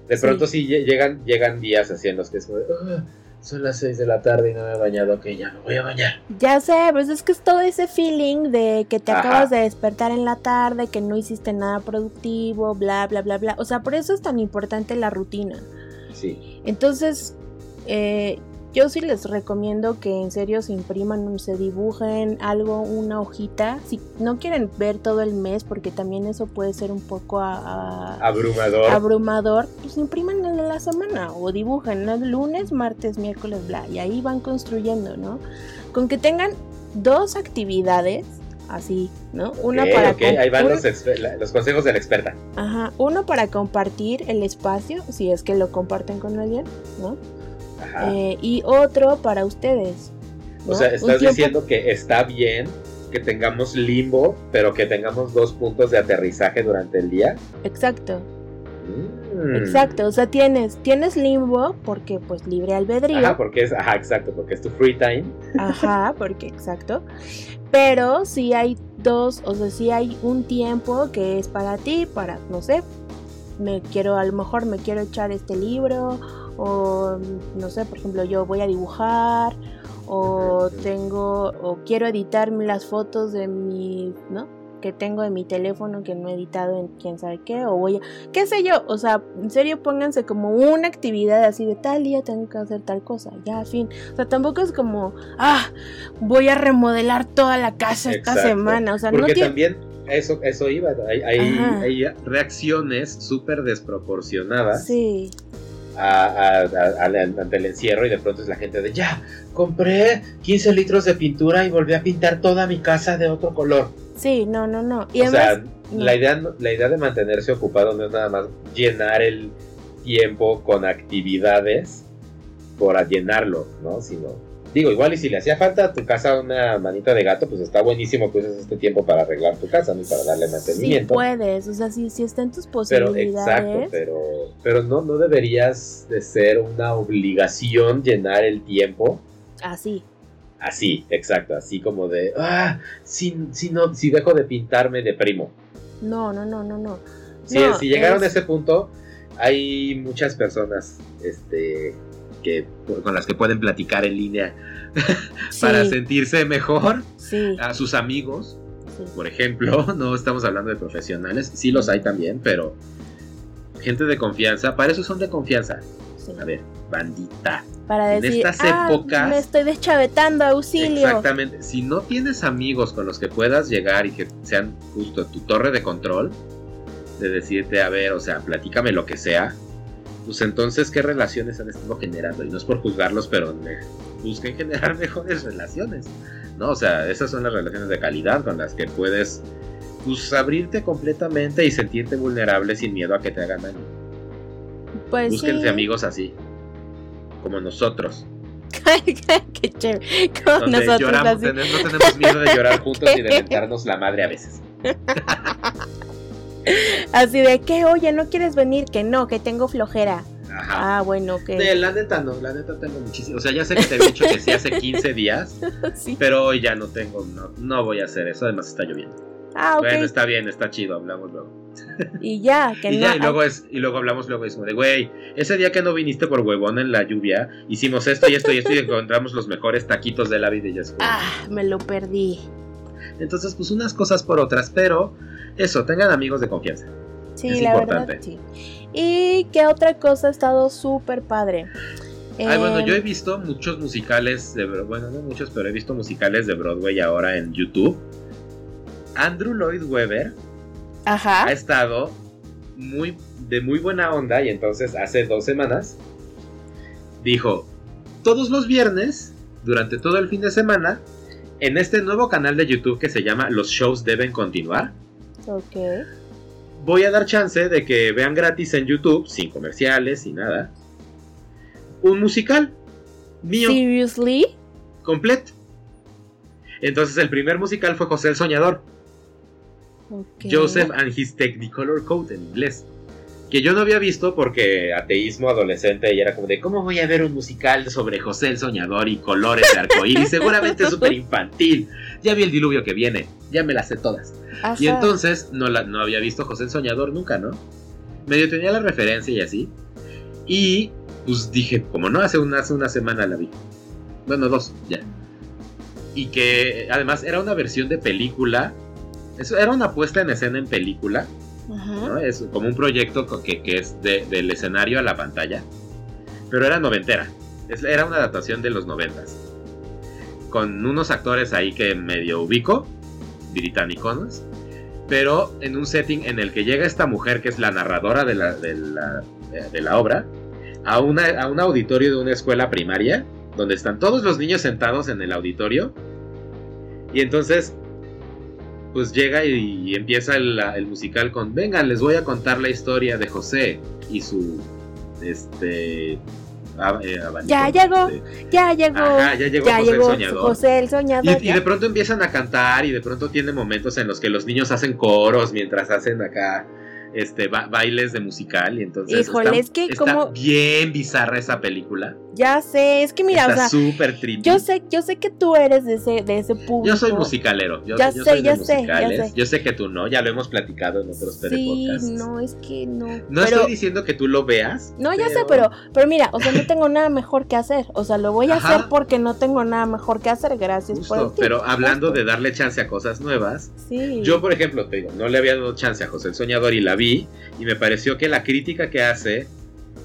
de pronto sí lle- llegan, llegan días así en los que es como "Ah, son las 6 de la tarde y no me he bañado, ok, ya me voy a bañar. Ya sé, pues es que es todo ese feeling de que te Ajá. acabas de despertar en la tarde, que no hiciste nada productivo, bla, bla, bla, bla. O sea, por eso es tan importante la rutina. Sí, Entonces, eh, yo sí les recomiendo que en serio se impriman, se dibujen algo, una hojita. Si no quieren ver todo el mes, porque también eso puede ser un poco a- a- abrumador. abrumador, pues impriman en la semana o dibujen, ¿no? Lunes, martes, miércoles, bla. Y ahí van construyendo, ¿no? Con que tengan dos actividades, así, ¿no? Una para ok, com- ahí van los, los consejos de la experta. Ajá, uno para compartir el espacio, si es que lo comparten con alguien, ¿no? Eh, y otro para ustedes. o sea, estás diciendo que está bien que tengamos limbo, pero que tengamos dos puntos de aterrizaje durante el día. Exacto, Mm. exacto. O sea, tienes, tienes limbo porque pues libre albedrío. Ajá, porque es, ajá, exacto, porque es tu free time. Ajá, porque exacto. Pero si hay dos, o sea, si hay un tiempo que es para ti, para, no sé, me quiero, a lo mejor me quiero echar este libro, o no sé, por ejemplo, yo voy a dibujar, o tengo, o quiero editar las fotos de mi, ¿no? Que tengo en mi teléfono que no he editado en quién sabe qué, o voy a, qué sé yo, o sea, en serio pónganse como una actividad así de tal día tengo que hacer tal cosa, ya, fin. O sea, tampoco es como, ah, voy a remodelar toda la casa esta semana. O sea, no tiene. también eso, eso iba. Hay, hay, hay reacciones súper desproporcionadas Sí, a- a- a- al- ante el encierro y de pronto es la gente de ya, compré 15 litros de pintura y volví a pintar toda mi casa de otro color. sí, no, no, no. Y o sea, no. la, idea, la idea de mantenerse ocupado no es nada más llenar el tiempo con actividades por llenarlo, ¿no? Sino, digo, igual y si le hacía falta a tu casa una manita de gato, pues está buenísimo que uses este tiempo para arreglar tu casa, ¿no? Y para darle sí mantenimiento. puedes. O sea, si, si está en tus pero posibilidades. exacto, pero, pero no, no deberías de ser una obligación llenar el tiempo Así. así, exacto, así como de, ah, si, si, no, si dejo de pintar me deprimo. No, no, no, no, no. Si, No, si llegaron es- a ese punto, hay muchas personas este, que, con las que pueden platicar en línea [LAUGHS] Sí, para sentirse mejor. sí, A sus amigos, sí. por ejemplo, [LAUGHS] no estamos hablando de profesionales, sí los hay también, pero gente de confianza, para eso son de confianza. A ver, bandita. Para en decir, estas ah, épocas- me estoy deschavetando, auxilio. Exactamente. Si no tienes amigos con los que puedas llegar y que sean justo tu torre de control, de decirte, a ver, o sea, platícame lo que sea, pues entonces, ¿qué relaciones han estado generando? Y no es por juzgarlos, pero busquen generar [LAUGHS] mejores relaciones. ¿No? O sea, esas son las relaciones de calidad con las que puedes pues, abrirte completamente y sentirte vulnerable sin miedo a que te hagan daño. Pues Búsquense sí. amigos así, como nosotros. [LAUGHS] Qué chévere. Como donde nosotros lloramos, así. tenemos- no tenemos miedo de llorar juntos y de [LAUGHS] mentarnos la madre a veces. Así de que, oye, no quieres venir, que no, que tengo flojera. Ajá. Ah, bueno, que. De la neta no, la neta tengo muchísimo. O sea, ya sé que te había dicho que sí hace 15 días, [LAUGHS] sí. pero hoy ya no tengo, no, no voy a hacer eso, además está lloviendo. Ah, ok. Bueno, está bien, está chido, hablamos luego. Y ya, [LAUGHS] que Y no. ya, y luego es, y luego hablamos luego es como de, güey, ese día que no viniste por huevón en la lluvia, hicimos esto y esto y esto y encontramos los mejores taquitos de la vida y ya Ah, me lo perdí. Entonces, pues unas cosas por otras, pero eso, tengan amigos de confianza. Sí, Es la importante. verdad, sí. ¿Y qué otra cosa ha estado súper padre? Ay, bueno, Em, yo he visto muchos musicales de bueno, no muchos, pero he visto musicales de Broadway ahora en YouTube. Andrew Lloyd Webber ha estado muy de muy buena onda y entonces hace dos semanas dijo todos los viernes durante todo el fin de semana en este nuevo canal de YouTube que se llama Los shows deben continuar. Ok. Voy a dar chance de que vean gratis en YouTube sin comerciales y nada un musical mío. Seriously? completo. Entonces el primer musical fue José el Soñador. Joseph and His Technicolor Coat en inglés. Que yo no había visto porque ateísmo adolescente y era como de ¿cómo voy a ver un musical sobre José el Soñador y colores de arcoíris? Seguramente es súper infantil. Ya vi el diluvio que viene, ya me las sé todas. Ajá. Y entonces no, la, no había visto José el Soñador nunca, ¿no? Medio tenía la referencia y así. Y pues dije, como no, hace una, hace una semana la vi. Bueno, dos, ya. Y que además era una versión de película. Eso era una puesta en escena en película. Es como un proyecto que, que es de- del escenario a la pantalla. Pero era noventera. Era una adaptación de los noventas. Con unos actores ahí que medio ubico, británicos. Pero en un setting en el que llega esta mujer que es la narradora de la, de la, de la obra a, una, a un auditorio de una escuela primaria donde están todos los niños sentados en el auditorio. Y entonces pues llega y, y empieza el, el musical con, vengan, les voy a contar la historia de José y su, este, ab- eh, abanico, Ya llegó. este, Ya llegó. Ajá, ya llegó ya José el llegó Soñador. José el soñador. Y, y de pronto empiezan a cantar y de pronto tiene momentos en los que los niños hacen coros mientras hacen acá este ba- bailes de musical y entonces Híjole, está, es que está como- bien bizarra esa película. Ya sé, es que mira, o está sea, súper yo sé, yo sé que tú eres de ese, de ese público. Yo soy musicalero. Yo, Ya yo sé, soy de ya sé, ya musicales. sé. Yo sé que tú no, ya lo hemos platicado en otros Sí, podcasts. no, es que no. No pero, estoy diciendo que tú lo veas. No, ya sé, pero, pero mira, o sea, no tengo nada mejor que hacer. O sea, lo voy a Ajá. hacer porque no tengo nada mejor que hacer. Gracias por el Justo, pero hablando supuesto. de darle chance a cosas nuevas, Sí. yo por ejemplo, te digo, no le había dado chance a José el Soñador y la vi y me pareció que la crítica que hace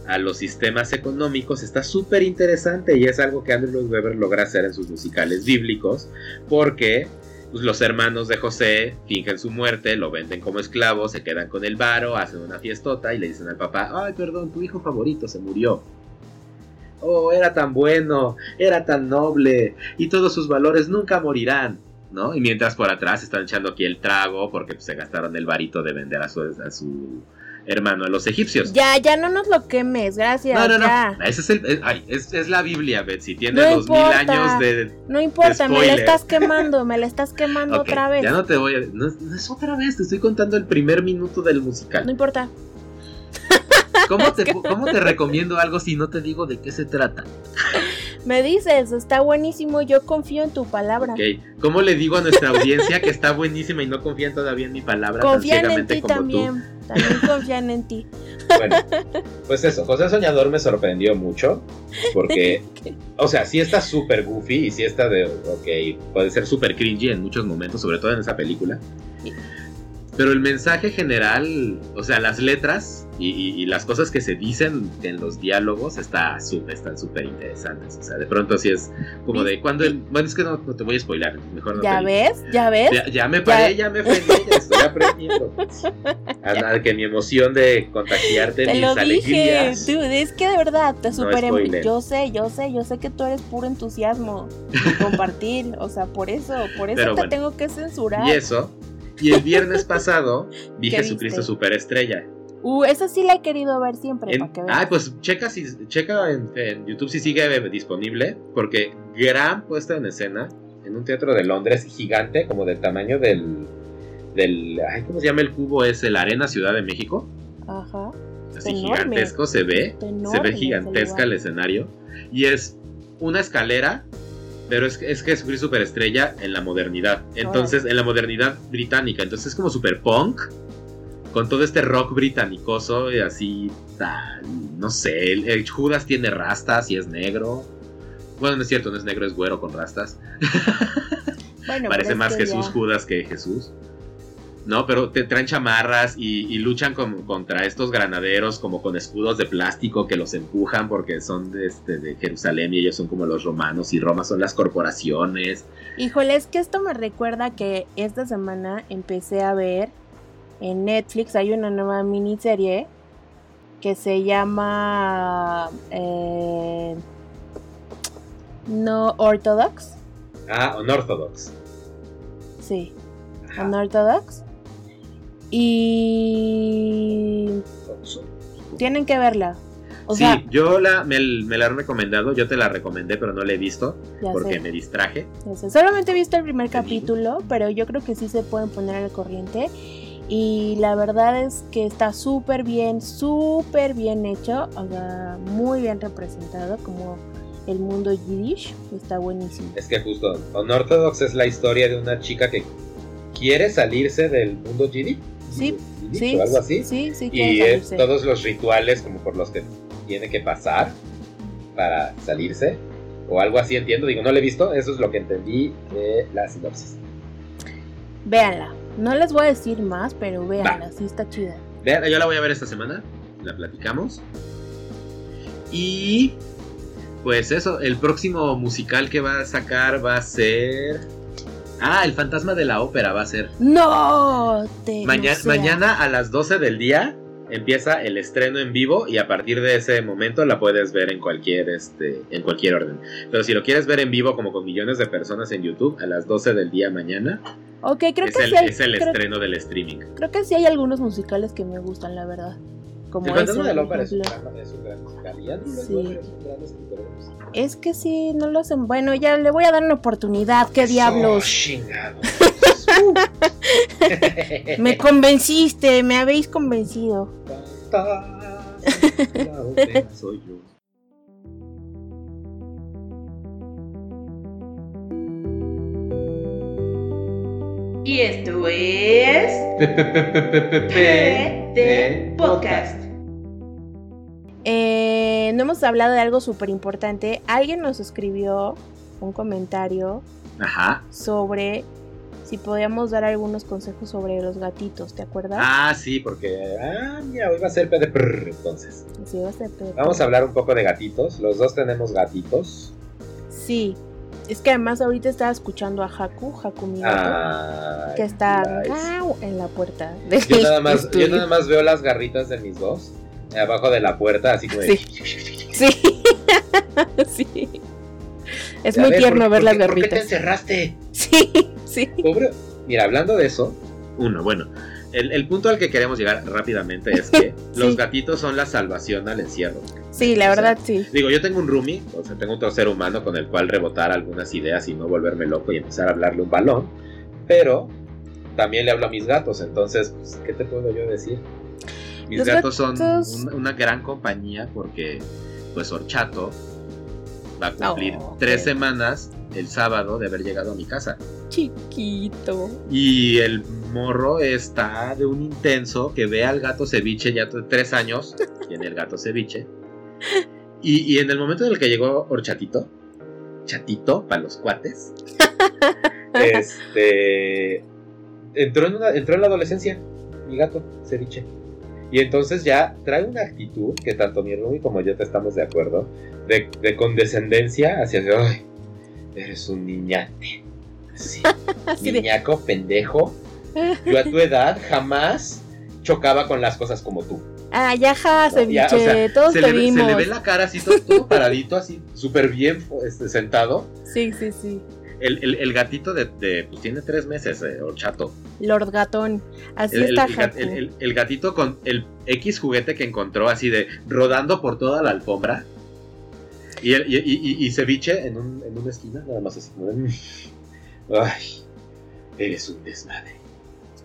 a los sistemas económicos está súper interesante y es algo que Andrew Lloyd Webber logra hacer en sus musicales bíblicos porque pues, los hermanos de José fingen su muerte, lo venden como esclavo, se quedan con el varo, hacen una fiestota y le dicen al papá, ay perdón, tu hijo favorito se murió. Oh, era tan bueno, era tan noble y todos sus valores nunca morirán. ¿No? Y mientras por atrás están echando aquí el trago porque pues, se gastaron el varito de vender a su, a su hermano a los egipcios. Ya, ya no nos lo quemes, gracias. no, no, no. Ese es, el, es, ay, es, es la Biblia, Betsy. Tiene No dos mil años de. No importa, me la estás quemando, me la estás quemando otra vez. Ya no te voy a. No, no es otra vez, te estoy contando el primer minuto del No musical. importa. ¿Cómo te, [LAUGHS] ¿Cómo te recomiendo algo si no te digo de qué se trata? Me dices, está buenísimo, yo confío en tu palabra. Ok. ¿Cómo le digo a nuestra audiencia que está buenísima y no confían todavía en mi palabra Confían tan en ti como también. También confían en ti. tú? Bueno, pues eso, José Soñador me sorprendió mucho porque, [LAUGHS] o sea, sí está súper goofy y sí está de, ok, puede ser súper cringy en muchos momentos, sobre todo en esa película. Pero el mensaje general, o sea, las letras y, y- y las cosas que se dicen en los diálogos está están súper interesantes. O sea, de pronto sí es como de cuando... el- bueno, es que no, no te voy a spoilar, mejor no ¿Ya te ves? ¿Ya ves? ya, ya me paré, ya, me frené, ya estoy [LAUGHS] aprendiendo. A nada, que mi emoción de contagiarte Te mis lo dije, dude, es que de verdad te super spoiler. yo sé, yo sé, yo sé que tú eres puro entusiasmo y [LAUGHS] compartir, o sea, por eso, por eso Pero te bueno. tengo que censurar. Y eso. Y el viernes pasado vi [LAUGHS] ¿Qué Jesucristo viste? Superestrella. Uh, esa sí la he querido ver siempre En- que ah, pues checa, si, checa en, en YouTube si sigue disponible, porque gran puesta en escena en un teatro de Londres gigante, como del tamaño del, del ay, ¿cómo se llama el cubo? Es el Arena Ciudad de México. Ajá. Así enorme. gigantesco se ve, se ve gigantesca el escenario y es una escalera. Pero es, es Jesucristo Superestrella en la modernidad. Entonces, en la modernidad británica. Entonces es como super punk. Con todo este rock británicoso y así, tal, no sé, el, el Judas tiene rastas y es negro. Bueno, no es cierto, no es negro, es güero con rastas. Bueno, [LAUGHS] Parece más que Jesús ya- Judas que Jesús. No, pero te traen chamarras y, y luchan con- contra estos granaderos como con escudos de plástico que los empujan porque son de, este, de Jerusalén y ellos son como los romanos y Roma son las corporaciones. Híjole, es que esto me recuerda que esta semana empecé a ver en Netflix, hay una nueva miniserie que se llama eh, No Orthodox. Ah, Unorthodox. Sí, Ajá. Unorthodox. Y tienen que verla. O sí, sea, yo la, me, me la han recomendado, yo te la recomendé, pero no la he visto porque sé, me distraje. Solamente he visto el primer capítulo, pero yo creo que sí se pueden poner al corriente. Y la verdad es que está súper bien, súper bien hecho. O sea, muy bien representado como el mundo yiddish. Está buenísimo. Es que justo Unorthodox es la historia de una chica que quiere salirse del mundo Yiddish. Sí, Sí, o algo así. Sí, sí, y es salirse. todos los rituales como por los que tiene que pasar para salirse. O algo así entiendo, digo, no lo he visto, eso es lo que entendí de la sinopsis. Véanla. No les voy a decir más, pero véanla, sí está chida. Vean, yo la voy a ver esta semana, la platicamos. Y pues eso, el próximo musical que va a sacar va a ser... Ah, el fantasma de la ópera va a ser. No, te Maña- no mañana a las 12 del día empieza el estreno en vivo y a partir de ese momento la puedes ver en cualquier este en cualquier orden. Pero si lo quieres ver en vivo como con millones de personas en YouTube a las 12 del día mañana Ok, creo es que el, sí hay, es el creo, estreno del streaming. creo que sí hay algunos musicales que me gustan, la verdad. Como el fantasma de la ópera es un, gran, es un gran Lloyd Sí. Es un gran escritor. Es que sí, no lo hacen. Bueno, ya le voy a dar una oportunidad. ¿Qué Eso, diablos? chingado. [LAUGHS] Me convenciste, me habéis convencido. Soy yo. Y esto es PD Podcast. Eh, no hemos hablado de algo súper importante. Alguien nos escribió un comentario Ajá. sobre si podíamos dar algunos consejos sobre los gatitos, ¿te acuerdas? Ah, sí, porque. Ah, mira, hoy va a ser PDPR, entonces. Sí, va a ser pedo. Vamos a hablar un poco de gatitos. Los dos tenemos gatitos. Sí, es que además ahorita estaba escuchando a Haku, Haku mi gato, Ah, que está en la puerta Yo nada, [LAUGHS] más, yo nada más veo las garritas de mis dos eh, abajo de la puerta, así como de. Sí, [LAUGHS] [LAUGHS] sí. Es muy ver, tierno ¿por- ver por las qué- ¿Por qué te garritas. encerraste? Sí, sí. Pobre. Mira, hablando de eso. Uno, bueno. El, el punto al que queremos llegar rápidamente es que [LAUGHS] los gatitos son la salvación al encierro. Sí, la O sea, verdad sí. Digo, yo tengo un roomie, o sea, tengo otro ser humano con el cual rebotar algunas ideas y no volverme loco y empezar a hablarle un balón. Pero también le hablo a mis gatos, entonces, pues, ¿qué te puedo yo decir? Mis Los gatos, son un- una gran compañía porque, pues, Horchato va a cumplir Oh, tres semanas el sábado de haber llegado a mi casa. Chiquito. Y el morro está de un intenso que ve al gato ceviche ya t- tres años. [LAUGHS] Tiene el gato ceviche. Y, y en el momento en el que llegó Horchatito, Chatito para los cuates, [LAUGHS] este entró en, una, entró en la adolescencia, mi gato ceviche. Y entonces ya trae una actitud que tanto mi Rumi como yo te estamos de acuerdo, de, de condescendencia hacia, ay, eres un niñate. Sí [LAUGHS] niñaco pendejo. Yo a tu edad jamás chocaba con las cosas como tú. ah, ya, ja, No, ya, ceviche, o sea, todos se, te le, ve- se vimos. le ve la cara así, todo, todo paradito, así, súper bien este, sentado. Sí, sí, sí. El, el- el gatito de, de, pues tiene tres meses, eh, horchato. Lord Gatón. Así El, el- está el el- el- el gatito con el X juguete que encontró así de rodando por toda la alfombra. Y, el- y, y- y- ceviche en, un, en una esquina, nada más así como de, "Mm, Ay, eres un desmadre.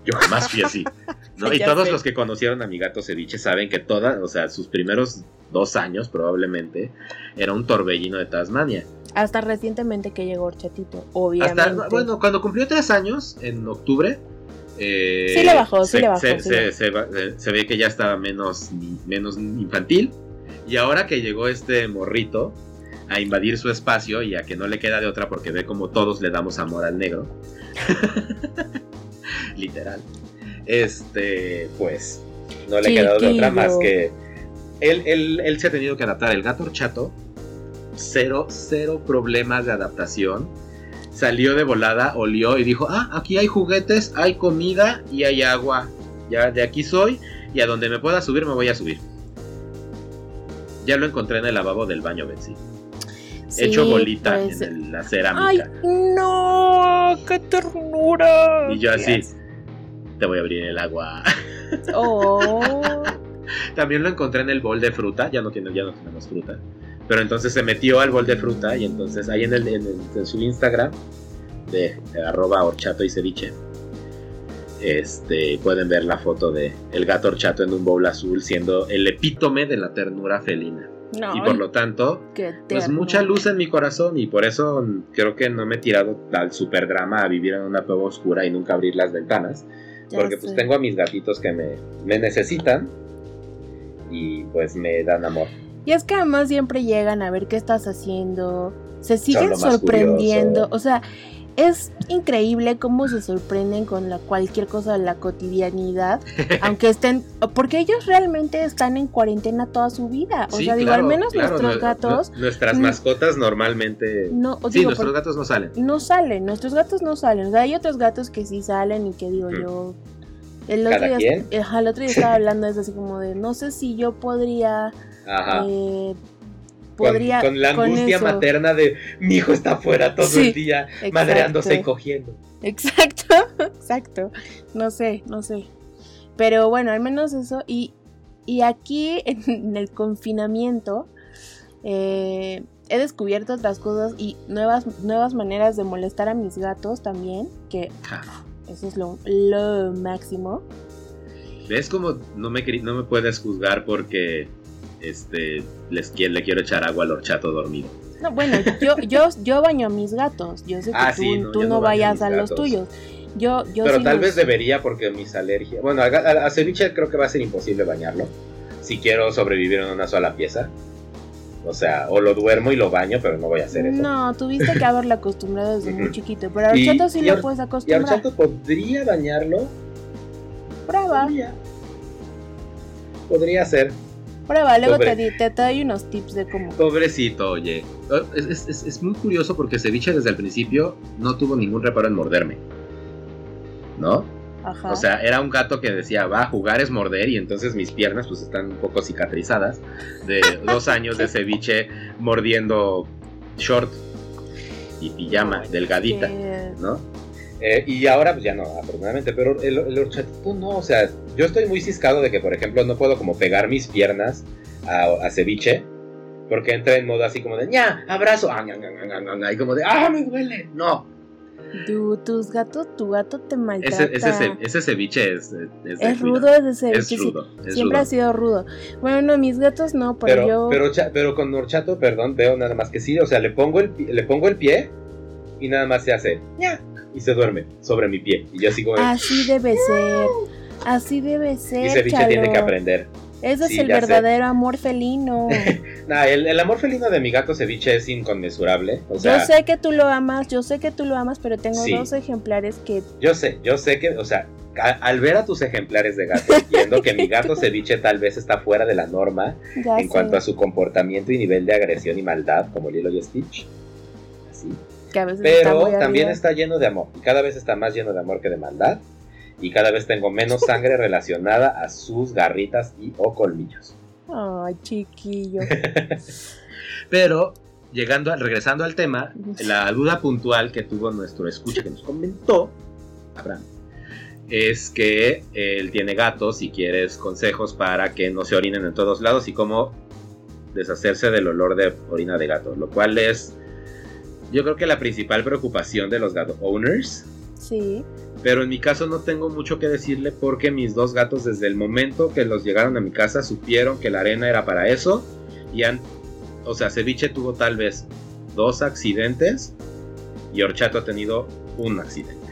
Yo jamás fui así. [LAUGHS] ¿no? Y todos sé. los que conocieron a mi gato ceviche saben que toda, o sea, sus primeros dos años probablemente era un torbellino de Tasmania. Hasta recientemente que llegó Horchatito, obviamente. Hasta, bueno, cuando cumplió tres años, en octubre. eh, Sí le bajó, sí se, le bajó, Se, sí se- eh, se ve que ya estaba menos, menos infantil. Y ahora que llegó este morrito a invadir su espacio y a que no le queda de otra porque ve como todos le damos amor al negro. [LAUGHS] Literal. Este, pues, no le ha quedado de otra más que. Él, él, él se ha tenido que adaptar. El gato horchato, cero, cero problemas de adaptación. Salió de volada, olió y dijo: Ah, aquí hay juguetes, hay comida y hay agua. Ya de aquí soy y a donde me pueda subir me voy a subir. Ya lo encontré en el lavabo del baño, Betsy. Sí, hecho bolita pues, en el- la ¡Ay, cerámica. no! ¡Qué ternura! Y yo así. Te voy a abrir el agua. [LAUGHS] Oh. También lo encontré en el bol de fruta, ya no, tiene, ya no tenemos fruta. Pero entonces se metió al bol de fruta y entonces ahí en, el, en, el- en su Instagram de, de arroba horchato y ceviche este, pueden ver la foto de el gato horchato en un bowl azul siendo el epítome de la ternura felina. No, y por lo tanto, pues mucha luz en mi corazón y por eso creo que no me he tirado al super drama a vivir en una cueva oscura y nunca abrir las ventanas. Ya porque pues sé. tengo a mis gatitos que me, me necesitan y pues me dan amor. Y es que además siempre llegan a ver qué estás haciendo, se siguen sorprendiendo, curioso. o sea, es increíble cómo se sorprenden con la, cualquier cosa de la cotidianidad, [LAUGHS] aunque estén, porque ellos realmente están en cuarentena toda su vida, o Sí, sea, digo, claro, al menos claro, nuestros nue- gatos nue- nuestras mascotas normalmente... no, sí, digo, nuestros gatos no salen. no salen, nuestros gatos no salen, o sea, hay otros gatos que sí salen y que digo Mm. yo... El otro, ¿Cada día, ajá, el otro día [LAUGHS] estaba hablando eso así como de, no sé si yo podría... Ajá. eh, podría con, la angustia materna de mi hijo está afuera todo Sí, el día, madreándose y exacto. cogiendo. Exacto, [LAUGHS] exacto. No sé, no sé. Pero bueno, al menos eso. Y, y aquí [LAUGHS] en el confinamiento eh, he descubierto otras cosas y nuevas, nuevas maneras de molestar a mis gatos también, que eso es lo, lo máximo. ¿Ves como no me, no me puedes juzgar porque este les le quiero echar agua al horchato dormido? No, bueno, yo, yo, yo baño a mis gatos. Yo sé que Ah, tú, sí, no, tú no, no baño a vayas a los tuyos. Yo, yo Pero sí tal los- vez debería porque mis alergias... Bueno, a, a- a ceviche creo que va a ser imposible bañarlo. Si quiero sobrevivir en una sola pieza. O sea, o lo duermo y lo baño, pero no voy a hacer eso. No, tuviste que haberlo acostumbrado desde muy chiquito. Pero a Y- Horchato sí y lo puedes Y a acostumbrar. horchato podría bañarlo. Prueba, Podría. Podría ser. Prueba. Luego Pobre. te, te, te doy unos tips de cómo. Pobrecito, oye. Es, es- es- es muy curioso porque Ceviche desde el principio no tuvo ningún reparo en morderme. ¿No? Ajá. O sea, era un gato que decía, va, jugar es morder y entonces mis piernas pues están un poco cicatrizadas de dos [LAUGHS] años de Ceviche mordiendo short y pijama delgadita, ¿no? Eh, y ahora pues ya no, afortunadamente, pero el, el horchatito no, o sea, yo estoy muy ciscado de que, por ejemplo, no puedo como pegar mis piernas a, a ceviche, porque entra en modo así como de, ña, abrazo, ah, ña, ña, ña, ña, ña, ña", y como de, ah, me duele, no. Tu, tus gatos, tu gato te maltrata. Ese, ese, ese ceviche es, es, es rudo ese ceviche, Es sí. rudo, es Siempre rudo. ha sido rudo. Bueno, no, mis gatos no, pero, Pero, yo. pero, cha- pero con horchato, perdón, veo nada más que sí, o sea, le pongo el, le pongo el pie y nada más se hace, ña, y se duerme sobre mi pie. Y yo así como, Así debe ser. Así debe ser. y ceviche Chalo. tiene que aprender. Ese Sí, es el sé. verdadero amor felino. [LAUGHS] Nah, el, el amor felino de mi gato ceviche es inconmensurable. O sea, yo sé que tú lo amas, yo sé que tú lo amas, pero tengo Sí. dos ejemplares que yo sé, yo sé que, o sea, a- al ver a tus ejemplares de gato, entiendo que mi [LAUGHS] gato ceviche tal vez está fuera de la norma ya en sé cuanto a su comportamiento y nivel de agresión y maldad, como Lilo y Stitch. Así. que a veces está Pero muy también está lleno de amor. Y cada vez está más lleno de amor que de maldad. Y cada vez tengo menos sangre [LAUGHS] relacionada a sus garritas y o colmillos. Ay, chiquillo. [LAUGHS] Pero, llegando regresando al tema, la duda puntual que tuvo nuestro escucha que nos comentó, Abraham, es que él tiene gatos y quieres consejos para que no se orinen en todos lados y cómo deshacerse del olor de orina de gato, lo cual es, yo creo que la principal preocupación de los gato owners. Sí. Pero en mi caso no tengo mucho que decirle porque mis dos gatos desde el momento que los llegaron a mi casa supieron que la arena era para eso y han, o sea, Ceviche tuvo tal vez dos accidentes y Horchato ha tenido un accidente.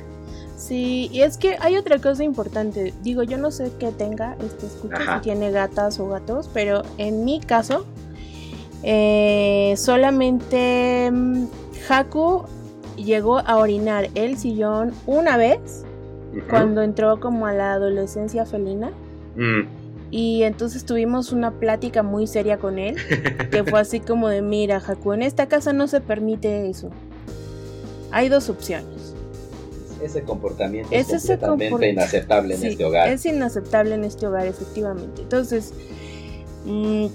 Sí, y es que hay otra cosa importante. Digo, yo no sé qué tenga este escucha, si tiene gatas o gatos, pero en mi caso, eh, solamente mm, Haku llegó a orinar el sillón una vez cuando entró como a la adolescencia felina. Mm, Y entonces tuvimos una plática muy seria con él, [LAUGHS] que fue así como de, mira, Haku, en esta casa no se permite eso. Hay dos opciones. Ese comportamiento Es es, ese completamente comport- inaceptable en Sí, este hogar. Es inaceptable en este hogar, efectivamente. Entonces, mm,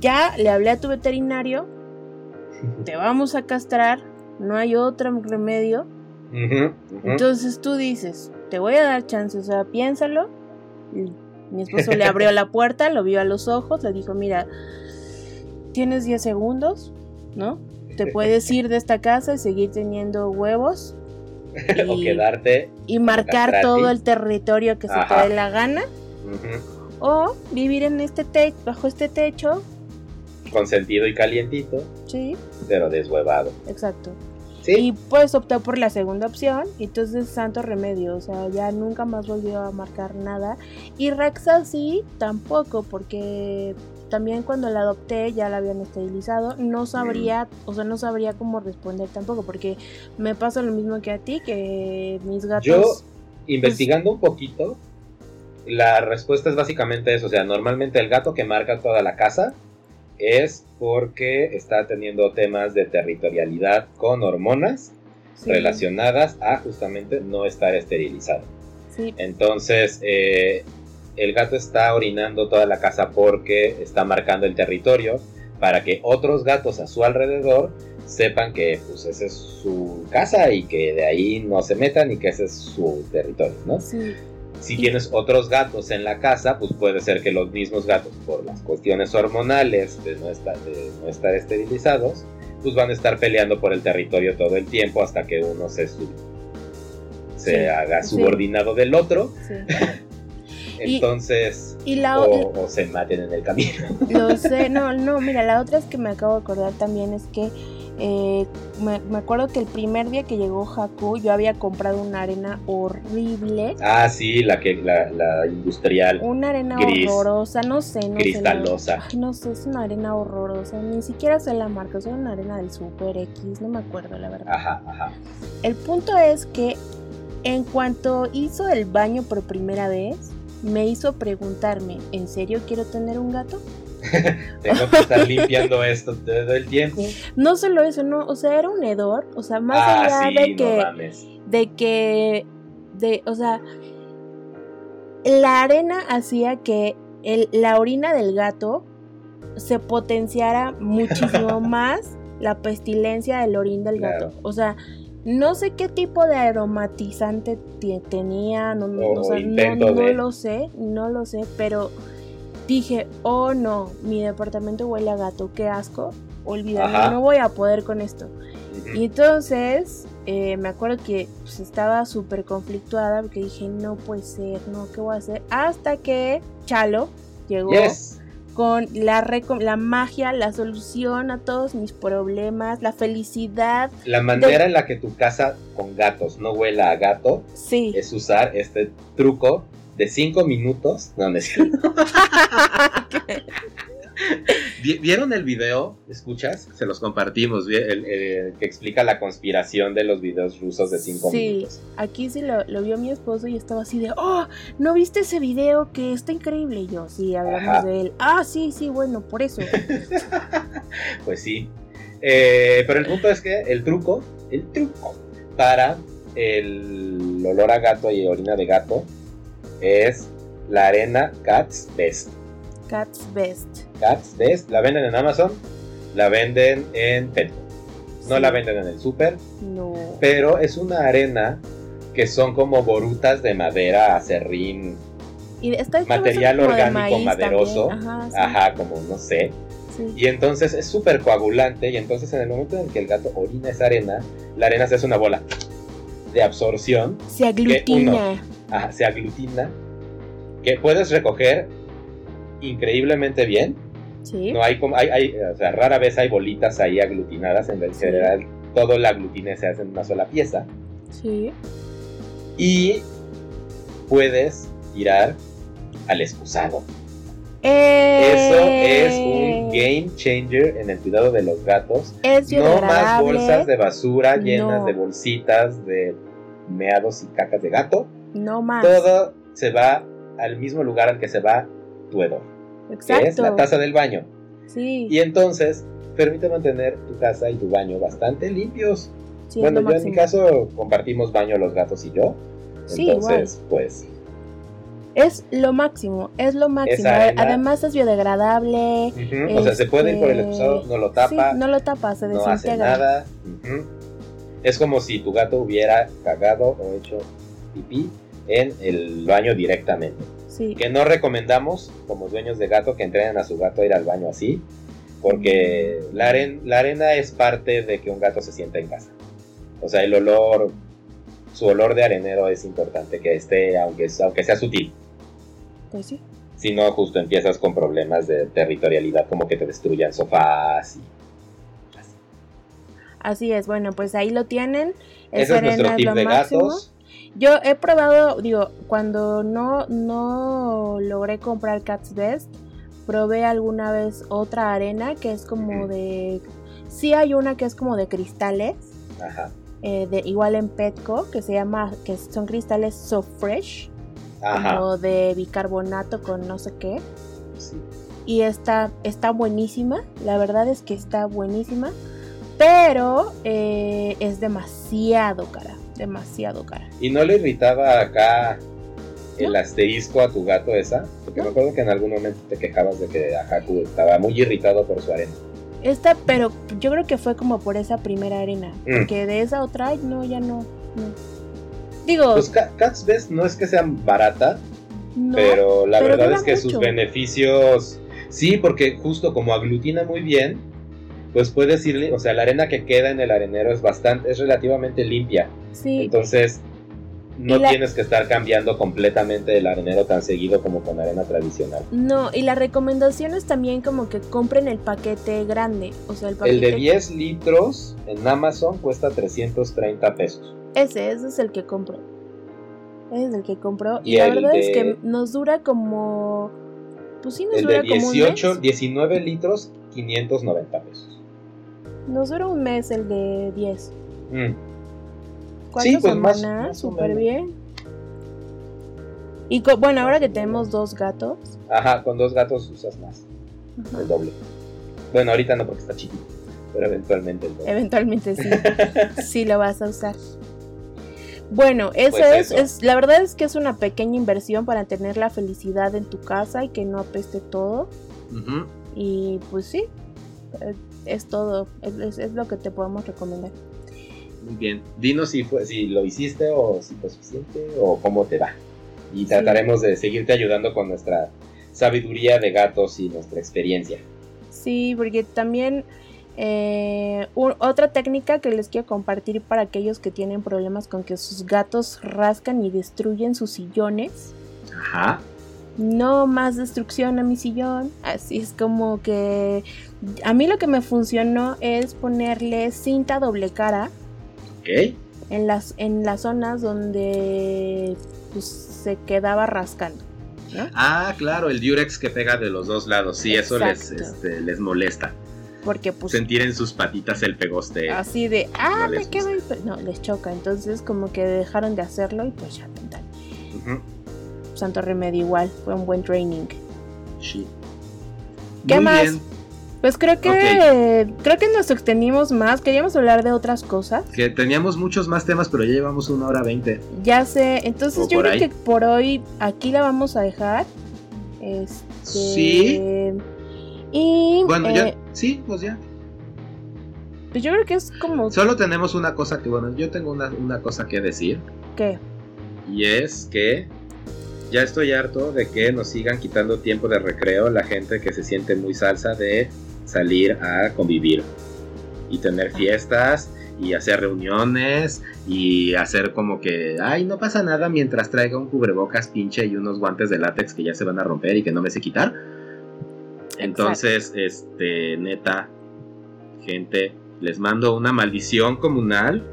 ya le hablé a tu veterinario, te vamos a castrar, no hay otro remedio. Entonces tú dices, te voy a dar chance, o sea, piénsalo. y Mi esposo le abrió la puerta, lo vio a los ojos, le dijo, mira, tienes 10 segundos, ¿no? Te puedes ir de esta casa y seguir teniendo huevos. [LAUGHS] o quedarte. Y marcar todo el territorio que se te dé la gana. O vivir en este techo, bajo este techo. Consentido y calientito, Sí, pero deshuevado. exacto. Sí. Y pues optó por la segunda opción. Y entonces santo remedio. O sea, ya nunca más volvió a marcar nada. Y Rexa sí, tampoco. Porque también cuando la adopté ya la habían esterilizado. No sabría, o sea, no sabría cómo responder tampoco. Porque me pasa lo mismo que a ti. Que mis gatos... Yo, investigando un poquito, la respuesta es básicamente eso. O sea, normalmente el gato que marca toda la casa es porque está teniendo temas de territorialidad con hormonas sí, relacionadas a justamente no estar esterilizado. sí, Entonces, eh, el gato está orinando toda la casa porque está marcando el territorio para que otros gatos a su alrededor sepan que pues esa es su casa y que de ahí no se metan y que ese es su territorio, ¿no? sí. Si tienes otros gatos en la casa, pues puede ser que los mismos gatos, por las cuestiones hormonales de no estar, de no estar esterilizados, pues van a estar peleando por el territorio todo el tiempo hasta que uno se, sub- se Sí, haga sí. subordinado del otro. sí. [LAUGHS] Y- Entonces, Y la, o, o se maten en el camino. Lo sé, [LAUGHS] no, no, mira, la otra es que me acabo de acordar también es que eh, me, me acuerdo que el primer día que llegó Haku yo había comprado una arena horrible, Ah, sí, la que la, la industrial, una arena Gris. horrorosa, no sé, no sé. cristalosa. la- Ay, no sé, es una arena horrorosa, ni siquiera sé la marca, es una arena del Super X, no me acuerdo la verdad. Ajá, ajá. El punto es que en cuanto hizo el baño por primera vez, me hizo preguntarme, ¿en serio quiero tener un gato? [LAUGHS] Tengo que estar limpiando esto todo el tiempo. No solo eso, no, o sea, era un hedor, o sea, más ah, allá sí, de no que, mames. de que, de, o sea, la arena hacía que el, la orina del gato se potenciara muchísimo [LAUGHS] más la pestilencia del orín del gato. Claro. O sea, no sé qué tipo de aromatizante ti- tenía, no, no- O o sea, no- no de. lo sé, no lo sé, pero dije, oh no, mi departamento huele a gato, qué asco, olvídalo, no voy a poder con esto. Y entonces eh, me acuerdo que pues, estaba súper conflictuada porque dije, no puede ser, no, ¿qué voy a hacer? Hasta que Chalo llegó Yes. con la, la magia, la solución a todos mis problemas, la felicidad. La manera en la que tu casa con gatos no huela a gato Sí. es usar este truco de 5 minutos. No, no es cierto. [LAUGHS] ¿Vieron el video? ¿Escuchas? Se los compartimos. El, el que explica la conspiración de los videos rusos de 5 Sí, minutos. aquí sí lo, lo vio mi esposo y estaba así de, oh, ¿no viste ese video que está increíble? Y yo, sí, hablamos Ajá. de él. Ah, sí, sí, bueno, por eso. [LAUGHS] Pues sí. Eh, pero el punto es que el truco, el truco para el olor a gato y orina de gato es la arena Cat's Best. Cat's Best. Cat's Best, la venden en Amazon, la venden en Petco. No Sí. la venden en el super, No. pero es una arena que son como borutas de madera, acerrín, Y está material orgánico maderoso. Ajá, sí, ajá, como no sé. sí. Y entonces es súper coagulante y entonces en el momento en el que el gato orina esa arena, la arena se hace una bola de absorción, Se aglutina. Ajá, se aglutina, que puedes recoger increíblemente bien. Sí. No hay como, hay, hay, o sea, rara vez hay bolitas ahí aglutinadas, en Sí. general todo la aglutina se hace en una sola pieza. Sí. Y puedes tirar al excusado. Eso es un Eh, game changer en el cuidado de los gatos. Es No más bolsas de basura llenas No. de bolsitas de meados y cacas de gato. No más. Todo se va al mismo lugar al que se va tu hedor, que Exacto. es la taza del baño. Sí. Y entonces permite mantener tu casa y tu baño bastante limpios. sí, bueno, yo en mi caso compartimos baño los gatos y yo. Sí, Entonces, pues Es lo máximo. Es lo máximo. Además es biodegradable. o sea, se puede ir por el Este, excusado, no lo tapa, Sí, no lo tapa, se no hace desintegra. nada. Es como si tu gato hubiera cagado o hecho pipí en el baño directamente. Sí. Que no recomendamos, como dueños de gato, que entrenen a su gato a ir al baño así. Porque la, aren- la arena es parte de que un gato se sienta en casa. O sea, el olor, su olor de arenero es importante que esté, aunque, aunque sea sutil. Pues sí. Si no, justo empiezas con problemas de territorialidad, como que te destruyan sofás. Y... Así es, bueno, pues ahí lo tienen. Ese Esa es nuestro es tip de máximo. gatos. Yo he probado, digo, cuando no, no logré comprar Cat's Best, probé alguna vez otra arena que es como de... Sí hay una que es como de cristales, Ajá. eh, de, igual en Petco, que se llama, que son cristales So Fresh, Ajá. como de bicarbonato con no sé qué. Sí. Y está, está buenísima, la verdad es que está buenísima, pero eh, es demasiado cara, demasiado cara. ¿Y no le irritaba acá el asterisco a tu gato esa? Porque me No. acuerdo que en algún momento te quejabas de que Haku estaba muy irritado por su arena. Esta, pero yo creo que fue como por esa primera arena. Mm. Porque de esa otra, no, ya no. no. Digo, Pues Ca- Cat's Best no es que sean barata, no. pero la pero verdad es que sus beneficios... Sí, porque justo como aglutina muy bien, pues puedes ir... O sea, la arena que queda en el arenero es bastante... Es relativamente limpia. Sí, Entonces... No la- tienes que estar cambiando completamente el arenero tan seguido como con arena tradicional. no, y la recomendación es también como que compren el paquete grande. O sea, el paquete. El de 10 litros en Amazon cuesta 330 pesos. Ese, ese es el que compro. Ese es el que compro. Y, Y la verdad es que nos dura como. Pues sí, nos El dura de como un 18, mes. 19 litros, 590 pesos. Nos dura un mes el de 10. Mm. ¿Cuántas Sí, pues, más- semanas? más Súper bien. Y bueno, ahora que tenemos dos gatos. Ajá, con dos gatos usas más, ajá, el doble. Bueno, ahorita no porque está chiquito, pero eventualmente el doble. Eventualmente sí. [LAUGHS] sí lo vas a usar. Bueno, eso Pues es, la verdad es que es una pequeña inversión para tener la felicidad en tu casa y que no apeste todo. Ujú. Y pues sí, eh, es todo, es, es- lo que te podemos recomendar. Muy bien. Dinos si, fue, si lo hiciste o si fue suficiente o cómo te va. Y trataremos de seguirte ayudando con nuestra sabiduría de gatos y nuestra experiencia. Sí, porque también eh, otra técnica que les quiero compartir para aquellos que tienen problemas con que sus gatos rascan y destruyen sus sillones. Ajá. No más destrucción a mi sillón. Así es como que a mí lo que me funcionó es ponerle cinta doble cara Ok. en las, en las zonas donde pues, se quedaba rascando. ¿no? Ah, claro, el Durex que pega de los dos lados. Sí, eso les, este, les molesta. Porque pues Sentir en sus patitas el pegoste. así de, ah, no me quedo... ahí", No, les choca. Entonces como que dejaron de hacerlo y pues ya. Ujú. Santo remedio igual, fue un buen training. Sí. ¿Qué Muy más? bien. Pues creo que creo que nos extendimos más. Queríamos hablar de otras cosas. Que teníamos muchos más temas, pero ya llevamos una hora veinte. Ya sé. Entonces O yo creo ahí. que por hoy aquí la vamos a dejar. Este. Sí. Y Bueno, eh, ya. Sí, pues ya. pues yo creo que es como Solo tenemos una cosa que, bueno, yo tengo una, una cosa que decir. que Y es que ya estoy harto de que nos sigan quitando tiempo de recreo la gente que se siente muy salsa de salir a convivir y tener fiestas y hacer reuniones y hacer como que, ay, no pasa nada mientras traiga un cubrebocas pinche y unos guantes de látex que ya se van a romper y que no me sé quitar. Entonces, este, neta, gente, les mando una maldición comunal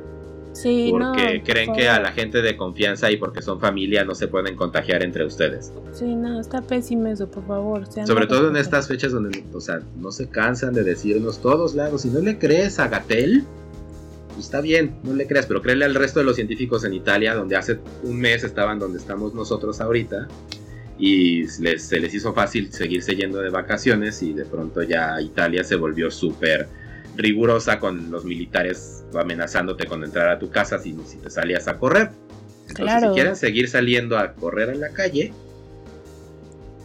sí, no, porque creen por que a la gente de confianza y porque son familia no se pueden contagiar entre ustedes. Sí, no, está pésimo eso, por favor. Sobre todo en estas fechas donde, o sea, no se cansan de decirnos todos lados, si no le crees a Gatel, pues está bien, no le creas, pero créele al resto de los científicos en Italia, donde hace un mes estaban donde estamos nosotros ahorita, y les- se les hizo fácil seguirse yendo de vacaciones y de pronto ya Italia se volvió súper rigurosa con los militares amenazándote con entrar a tu casa si, si te salías a correr. Entonces, Claro. si quieren seguir saliendo a correr en la calle,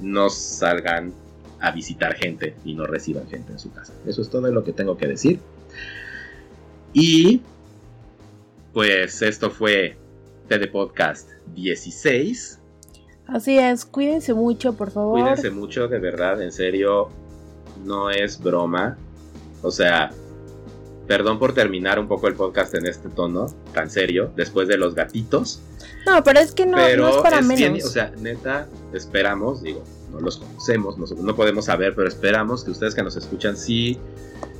no salgan a visitar gente y no reciban gente en su casa. Eso es todo lo que tengo que decir. Y pues esto fue TD Podcast 16. Así es, cuídense mucho, por favor. Cuídense mucho, de verdad, en serio, no es broma. O sea, perdón por terminar un poco el podcast en este tono tan serio, después de los gatitos. No, pero es que no, pero no es para menos. bien- o sea, neta, esperamos, digo, no los conocemos, no podemos saber, pero esperamos que ustedes que nos escuchan sí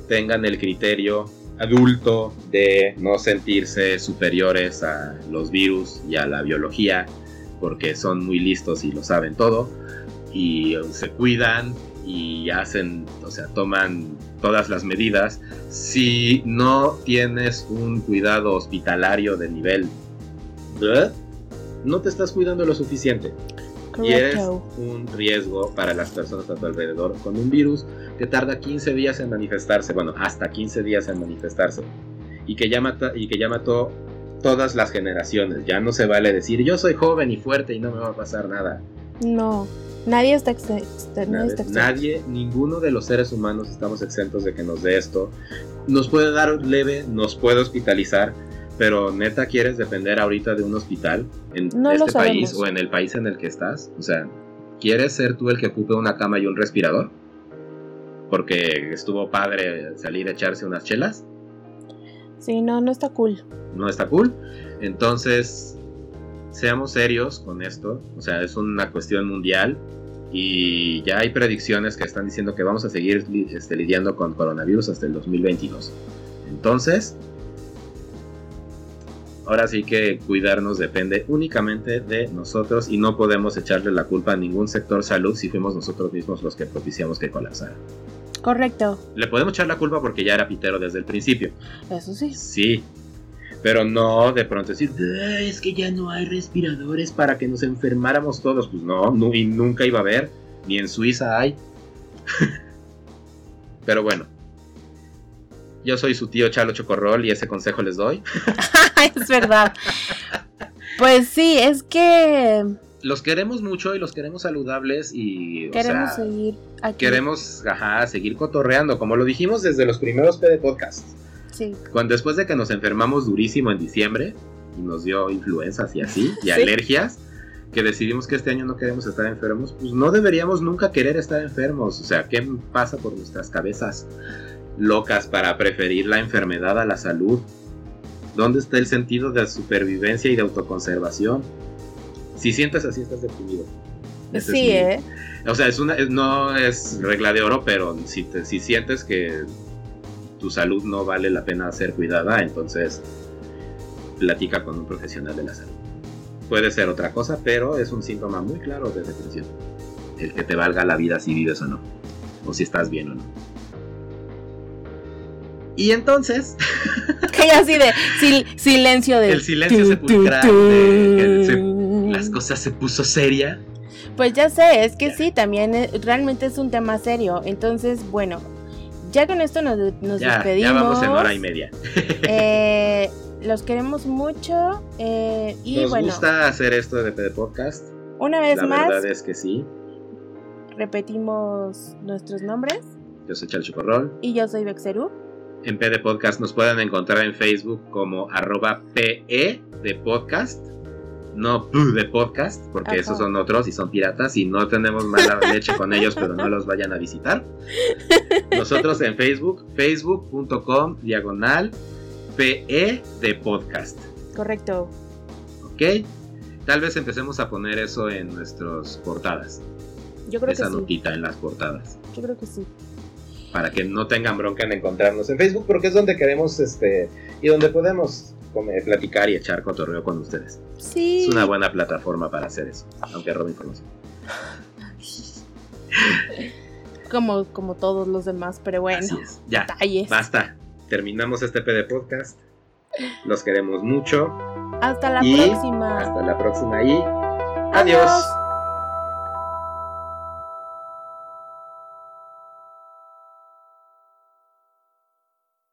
tengan el criterio adulto de no sentirse superiores a los virus y a la biología, porque son muy listos y lo saben todo, y se cuidan y hacen, o sea, toman todas las medidas. Si no tienes un cuidado hospitalario de nivel, ¿eh? no te estás cuidando lo suficiente y eres Correcto. un riesgo para las personas a tu alrededor con un virus que tarda 15 días en manifestarse, bueno, hasta 15 días en manifestarse y que ya mata y que ya mató todas las generaciones. Ya no se vale decir yo soy joven y fuerte y no me va a pasar nada. No, nadie está, ex- ex- nadie Nadie, está exento. nadie, ninguno de los seres humanos estamos exentos de que nos dé esto. Nos puede dar leve, nos puede hospitalizar, pero neta quieres depender ahorita de un hospital en No este país o en el país en el que estás. O sea, ¿quieres ser tú el que ocupe una cama y un respirador? Porque estuvo padre salir a echarse unas chelas. Sí, no, no está cool. No está cool. Entonces, seamos serios con esto. O sea, es una cuestión mundial. Y ya hay predicciones que están diciendo que vamos a seguir este, lidiando con coronavirus hasta el 2022. Entonces, ahora sí que cuidarnos depende únicamente de nosotros y no podemos echarle la culpa a ningún sector salud si fuimos nosotros mismos los que propiciamos que colapsara. Correcto. Le podemos echar la culpa porque ya era pitero desde el principio. Eso sí. Sí. Pero no de pronto decir, "Ah, es que ya no hay respiradores para que nos enfermáramos todos. Pues no, y nunca iba a haber. Ni en Suiza hay. [LAUGHS] Pero bueno. Yo soy su tío Chalo Chocorrol y ese consejo les doy. [LAUGHS] [LAUGHS] es verdad. Pues sí, es que Los queremos mucho y los queremos saludables y... o queremos sea, seguir aquí. Queremos, ajá, seguir cotorreando, como lo dijimos desde los primeros PD Podcast. Sí. Cuando después de que nos enfermamos durísimo en diciembre y nos dio influencias y así, y [LAUGHS] Sí. alergias, que decidimos que este año no queremos estar enfermos, pues no deberíamos nunca querer estar enfermos. O sea, ¿qué pasa por nuestras cabezas locas para preferir la enfermedad a la salud? ¿Dónde está el sentido de supervivencia y de autoconservación? Si sientes así, estás deprimido. Es Sí, mi- ¿eh? o sea, es una, no es regla de oro, pero si, te- si sientes que tu salud no vale la pena ser cuidada, entonces platica con un profesional de la salud. Puede ser otra cosa, pero es un síntoma muy claro de depresión. El que te valga la vida si vives o no. O si estás bien o no. Y entonces, [LAUGHS] Que así de sil- silencio de. el silencio sepulcral se- las cosas se puso seria. Pues ya sé, es que sí, también eh, realmente es un tema serio. Entonces, bueno, ya con esto nos, nos Ya, despedimos. ya vamos en hora y media. [LAUGHS] Eh, los queremos mucho. eh, y Nos bueno, gusta hacer esto de, de podcast. una vez La más, verdad es que sí. repetimos nuestros nombres. Yo soy Chal Chocorrol. Y yo soy Bexeru. En P de Podcast nos pueden encontrar en Facebook como arroba PE de podcast. No de podcast, porque Ajá. esos son otros y son piratas y no tenemos mala [LAUGHS] leche con ellos, pero no los vayan a visitar. Nosotros en Facebook, facebook.com diagonal PE de podcast. Correcto. ¿Ok? Tal vez empecemos a poner eso en nuestras portadas. Yo creo Esa que sí. notita en las portadas. Yo creo que sí. Para que no tengan bronca en encontrarnos en Facebook, porque es donde queremos este y donde podemos platicar y echar cotorreo con ustedes. Sí. Es una buena plataforma para hacer eso, aunque roba información. [LAUGHS] Como, como todos los demás, pero bueno. Así es. Ya, Detalles. basta. Terminamos este PD podcast. Los queremos mucho. Hasta la Y próxima. Hasta la próxima y adiós.